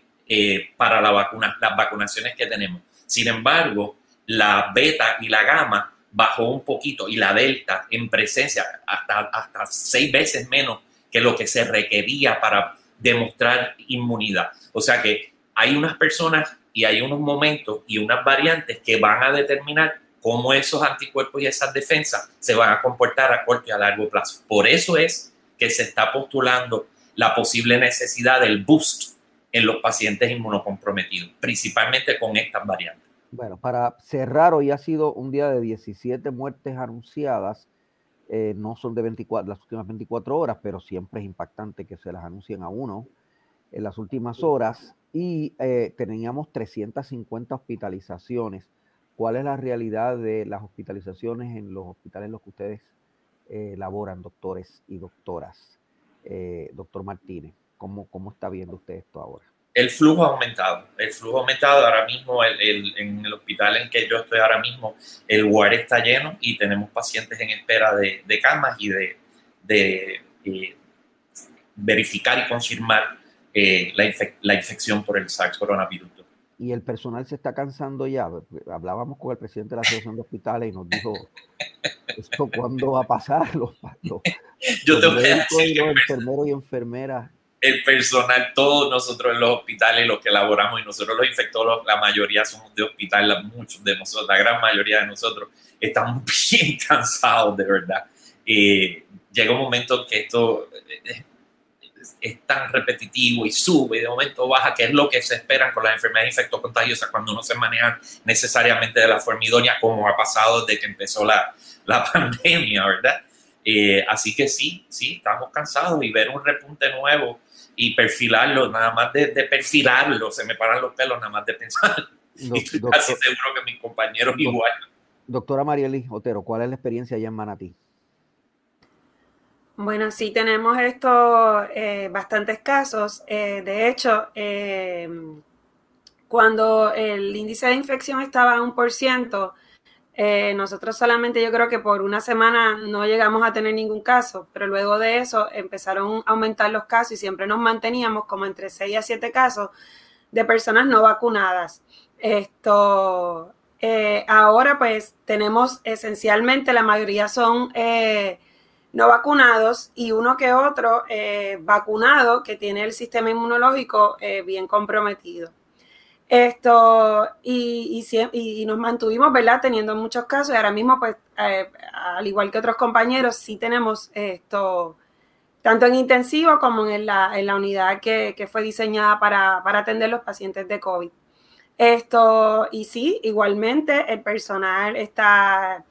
Speaker 3: para la vacuna, las vacunaciones que tenemos. Sin embargo, la beta y la gamma bajó un poquito y la delta en presencia hasta, hasta seis veces menos que lo que se requería para demostrar inmunidad. O sea que hay unas personas y hay unos momentos y unas variantes que van a determinar cómo esos anticuerpos y esas defensas se van a comportar a corto y a largo plazo. Por eso es que se está postulando la posible necesidad del boost en los pacientes inmunocomprometidos, principalmente con estas variantes.
Speaker 2: Bueno, para cerrar, hoy ha sido un día de 17 muertes anunciadas. Eh, no son de 24, las últimas 24 horas, pero siempre es impactante que se las anuncien a uno en las últimas horas. Y eh, teníamos 350 hospitalizaciones. ¿Cuál es la realidad de las hospitalizaciones en los hospitales en los que ustedes eh, laboran, doctores y doctoras? doctor Martínez. ¿Cómo, ¿Cómo está viendo usted esto ahora?
Speaker 3: El flujo ha aumentado. El flujo ha aumentado. Ahora mismo, el, en el hospital en que yo estoy ahora mismo, el ward está lleno y tenemos pacientes en espera de, de camas y de, de eh, verificar y confirmar eh, la, la, infección por el SARS coronavirus.
Speaker 2: Y el personal se está cansando ya. Hablábamos con el presidente de la Asociación de Hospitales y nos dijo, ¿esto cuándo va a pasar? Los, los,
Speaker 3: yo te voy a decir
Speaker 2: los enfermeros y enfermeras
Speaker 3: el personal, todos nosotros en los hospitales, los que elaboramos y nosotros los infectólogos, la mayoría somos de hospital, muchos de nosotros, la gran mayoría de nosotros, estamos bien cansados de verdad. Eh, llega un momento que esto es, es, tan repetitivo y sube, de momento baja, que es lo que se esperan con las enfermedades infectocontagiosas cuando no se manejan necesariamente de la forma idónea, como ha pasado desde que empezó la, la pandemia, ¿verdad? Eh, así que sí, sí, estamos cansados y ver un repunte nuevo y perfilarlo, nada más de, perfilarlo, se me paran los pelos nada más de pensar. y estoy casi seguro que mis compañeros igual.
Speaker 2: Doctora Marieli Otero, ¿cuál es la experiencia allá en Manatí?
Speaker 5: Bueno, sí tenemos estos eh, bastantes casos. Eh, de hecho, eh, cuando el índice de infección estaba a un por ciento, eh, nosotros solamente yo creo que por una semana no llegamos a tener ningún caso, pero luego de eso empezaron a aumentar los casos y siempre nos manteníamos como entre 6 a 7 casos de personas no vacunadas. Esto, eh, ahora pues tenemos esencialmente, la mayoría son eh, no vacunados y uno que otro vacunado que tiene el sistema inmunológico bien comprometido. Esto, y, y, nos mantuvimos, ¿verdad? Teniendo muchos casos y ahora mismo, pues, eh, al igual que otros compañeros, sí tenemos esto, tanto en intensivo como en la, en la unidad que, que, fue diseñada para, para atender los pacientes de COVID. Esto, y sí, igualmente el personal está,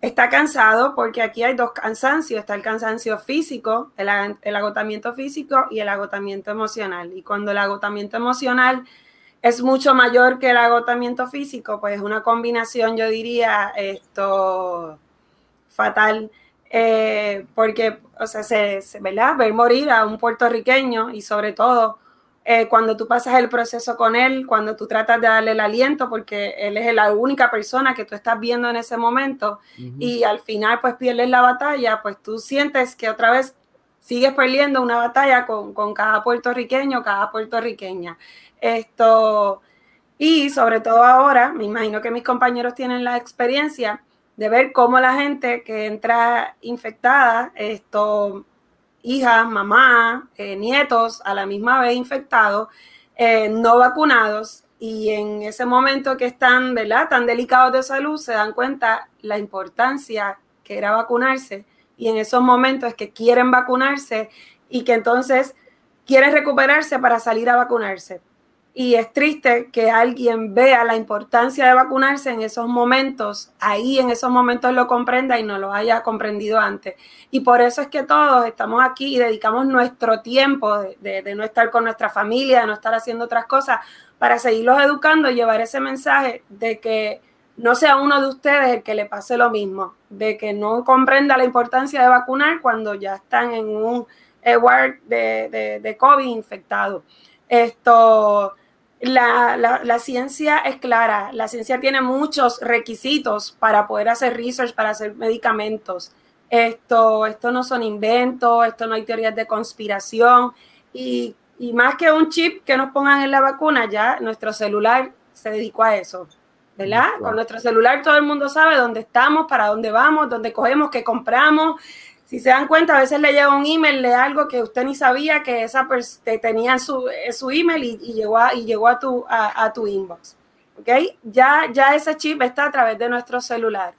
Speaker 5: está cansado porque aquí hay dos cansancios, está el cansancio físico, el, el agotamiento físico y el agotamiento emocional. Y cuando el agotamiento emocional es mucho mayor que el agotamiento físico, pues una combinación, yo diría, esto fatal, eh, porque, o sea, se, ¿verdad? Ver morir a un puertorriqueño y sobre todo eh, cuando tú pasas el proceso con él, cuando tú tratas de darle el aliento, porque él es la única persona que tú estás viendo en ese momento y al final pues pierdes la batalla, pues tú sientes que otra vez sigues perdiendo una batalla con, con cada puertorriqueño, cada puertorriqueña. Esto, y sobre todo ahora, me imagino que mis compañeros tienen la experiencia de ver cómo la gente que entra infectada, esto, hijas, mamá, eh, nietos, a la misma vez infectados, eh, no vacunados, y en ese momento que están, ¿verdad?, tan delicados de salud, se dan cuenta la importancia que era vacunarse, y en esos momentos que quieren vacunarse y que entonces quieren recuperarse para salir a vacunarse y es triste que alguien vea la importancia de vacunarse en esos momentos, ahí en esos momentos lo comprenda y no lo haya comprendido antes. Y por eso es que todos estamos aquí y dedicamos nuestro tiempo de, no estar con nuestra familia, de no estar haciendo otras cosas, para seguirlos educando y llevar ese mensaje de que no sea uno de ustedes el que le pase lo mismo, de que no comprenda la importancia de vacunar cuando ya están en un ward de, de, de COVID infectado. Esto la, la, ciencia es clara, la ciencia tiene muchos requisitos para poder hacer research, para hacer medicamentos. Esto, esto no son inventos, esto no hay teorías de conspiración y, y más que un chip que nos pongan en la vacuna, ya nuestro celular se dedicó a eso, ¿verdad? Con nuestro celular todo el mundo sabe dónde estamos, para dónde vamos, dónde cogemos, qué compramos, Si se dan cuenta, a veces le llega un email de algo que usted ni sabía que esa tenía su, su email y, llegó, a, y llegó a, tu, a, tu inbox. ¿Ok? Ya, ya ese chip está a través de nuestro celular.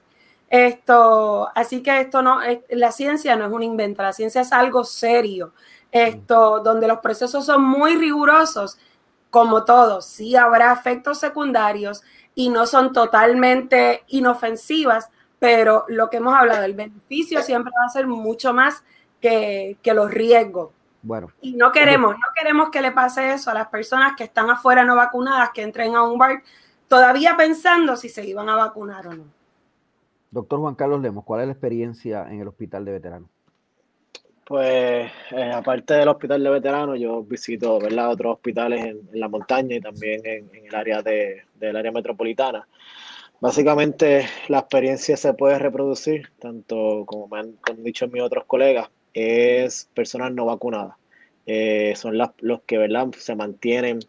Speaker 5: Esto, así que esto no, la ciencia no es un invento, la ciencia es algo serio. Esto, donde los procesos son muy rigurosos, como todos, sí habrá efectos secundarios y no son totalmente inofensivas, pero lo que hemos hablado, el beneficio siempre va a ser mucho más que, los riesgos.
Speaker 2: Bueno.
Speaker 5: Y no queremos, no queremos que le pase eso a las personas que están afuera no vacunadas, que entren a un bar todavía pensando si se iban a vacunar o no.
Speaker 2: Doctor Juan Carlos Lemos, ¿cuál es la experiencia en el hospital de veteranos?
Speaker 4: Pues eh, aparte del hospital de veteranos, yo visito ¿verdad? otros hospitales en, la montaña y también en, el área de, del área metropolitana. Básicamente la experiencia se puede reproducir, tanto como me han, dicho mis otros colegas, es personas no vacunadas. Eh, son los que ¿verdad? se mantienen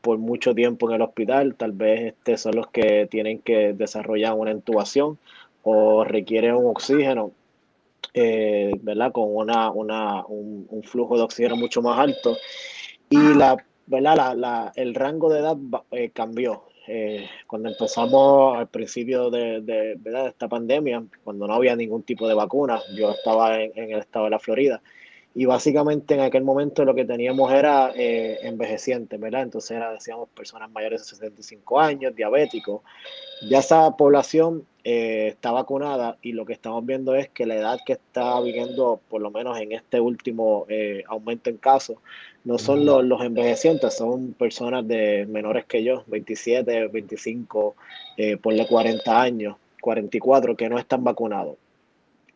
Speaker 4: por mucho tiempo en el hospital, tal vez este, son los que tienen que desarrollar una intubación o requieren un oxígeno, eh, ¿verdad? Con una, una, un, flujo de oxígeno mucho más alto. Y la, ¿verdad? La, el rango de edad eh, cambió. Eh, cuando empezamos al principio de, esta pandemia, cuando no había ningún tipo de vacuna, yo estaba en, el estado de la Florida y básicamente en aquel momento lo que teníamos era eh, envejecientes, ¿verdad? Entonces era, decíamos, personas mayores de 65 años, diabéticos. Ya esa población eh, está vacunada y lo que estamos viendo es que la edad que está viviendo, por lo menos en este último aumento en casos, no son los, los, envejecientes, son personas de menores que yo, 27, 25, eh, ponle 40 años, 44, que no están vacunados.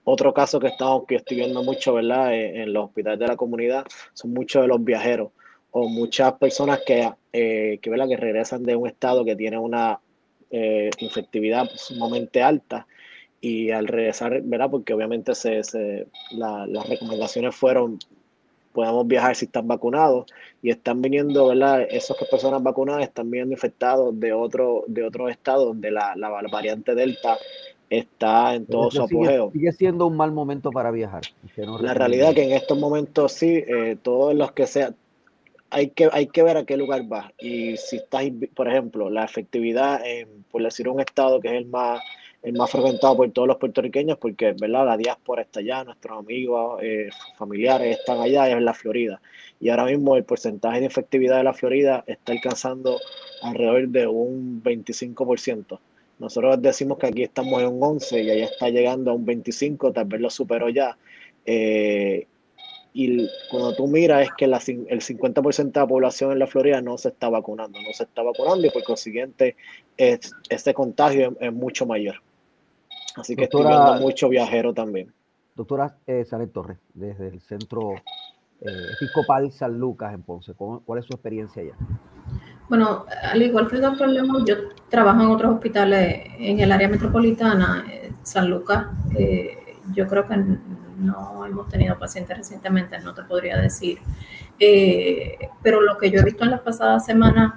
Speaker 4: Otro caso que, estamos, que estoy viendo mucho ¿verdad? En, en los hospitales de la comunidad son muchos de los viajeros o muchas personas que, eh, que, ¿verdad? que regresan de un estado que tiene una eh, infectividad sumamente alta y al regresar, ¿verdad? porque obviamente se, se las recomendaciones fueron podamos viajar si están vacunados y están viniendo, ¿verdad? Que personas vacunadas están viniendo infectados de otro de otros estados donde la, la, variante Delta está en todo su apogeo.
Speaker 2: Sigue, siendo un mal momento para viajar.
Speaker 4: la realidad es que en estos momentos sí, eh, todos los que sean, hay que, hay que ver a qué lugar va Y si estás, por ejemplo, la efectividad en, por decir un estado que es el más el más frecuentado por todos los puertorriqueños porque ¿verdad? la diáspora está allá, nuestros amigos, eh, familiares están allá, es en la Florida. Y ahora mismo el porcentaje de efectividad de la Florida está alcanzando alrededor de un 25%. Nosotros decimos que aquí estamos en un 11 y allá está llegando a un 25, tal vez lo superó ya. Eh, y cuando tú miras es que el 50% de la población en la Florida no se está vacunando, no se está vacunando y por consiguiente este contagio es mucho mayor. Así que estoy viendo mucho viajero también.
Speaker 2: Doctora eh, Torres, desde el Centro eh, Episcopal San Lucas en Ponce, ¿cuál es su experiencia allá?
Speaker 6: Bueno, al igual que el doctor Lemos, yo trabajo en otros hospitales en el área metropolitana, eh, San Lucas. Eh, yo creo que no hemos tenido pacientes recientemente, no te podría decir. pero lo que yo he visto en las pasadas semanas,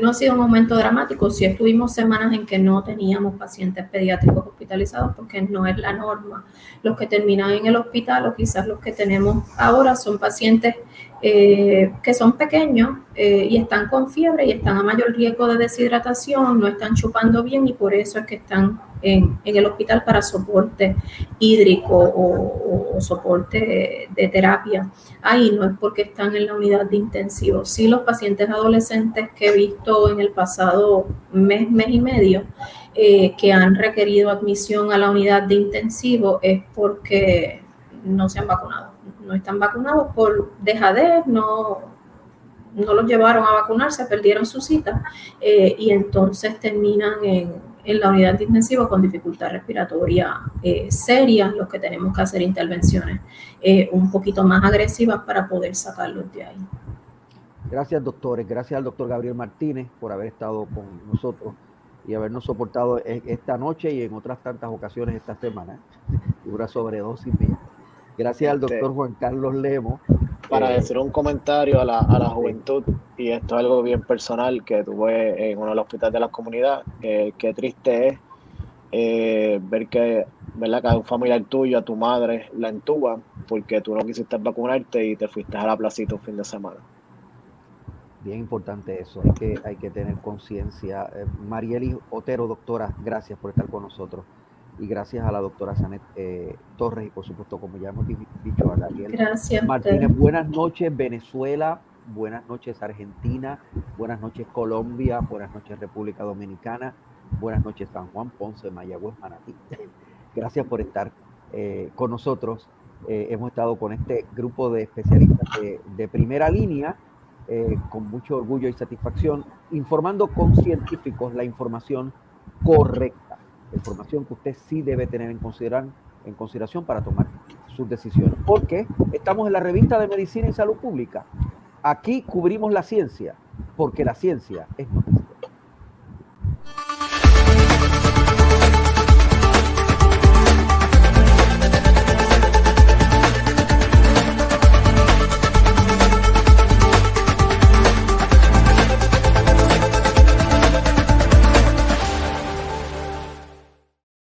Speaker 6: no ha sido un aumento dramático, sí estuvimos semanas en que no teníamos pacientes pediátricos hospitalizados porque no es la norma. Los que terminan en el hospital o quizás los que tenemos ahora son pacientes eh, que son pequeños eh, y están con fiebre y están a mayor riesgo de deshidratación, no están chupando bien y por eso es que están en, el hospital para soporte hídrico o, soporte de terapia. Ahí no es porque están en la unidad de intensivo. Sí, los pacientes adolescentes que he visto en el pasado mes, mes y medio, eh, que han requerido admisión a la unidad de intensivo es porque no se han vacunado. No están vacunados por dejadez, no, no los llevaron a vacunarse, perdieron su cita eh, y entonces terminan en en la unidad de intensivo con dificultad respiratoria eh, seria, los que tenemos que hacer intervenciones eh, un poquito más agresivas para poder sacarlos de ahí.
Speaker 2: Gracias, doctores. Gracias al doctor Gabriel Martínez por haber estado con nosotros y habernos soportado esta noche y en otras tantas ocasiones esta semana. Una sobredosis mía. Gracias al doctor Juan Carlos Lemo
Speaker 4: para decir un comentario a la, a la juventud, y esto es algo bien personal que tuve en uno de los hospitales de la comunidad, qué triste es eh, ver que ¿verdad? Que un familiar tuyo, a tu madre, la entuba porque tú no quisiste vacunarte y te fuiste a la placita un fin de semana.
Speaker 2: Bien importante eso, hay que, hay que tener conciencia. Eh, Marieli Otero, doctora, gracias por estar con nosotros. Y gracias a la doctora Sanet eh, Torres y por supuesto, como ya hemos dicho a Gabriel
Speaker 6: Gracias.
Speaker 2: Martínez, buenas noches Venezuela, buenas noches Argentina, buenas noches Colombia, buenas noches República Dominicana, buenas noches San Juan, Ponce, Mayagüez, Manatí. Gracias por estar eh, con nosotros. hemos estado con este grupo de especialistas de primera línea eh, con mucho orgullo y satisfacción, informando con científicos la información correcta, información que usted sí debe tener en, en consideración para tomar sus decisiones. Porque estamos en la revista de Medicina y Salud Pública. Aquí cubrimos la ciencia, porque la ciencia es noticia.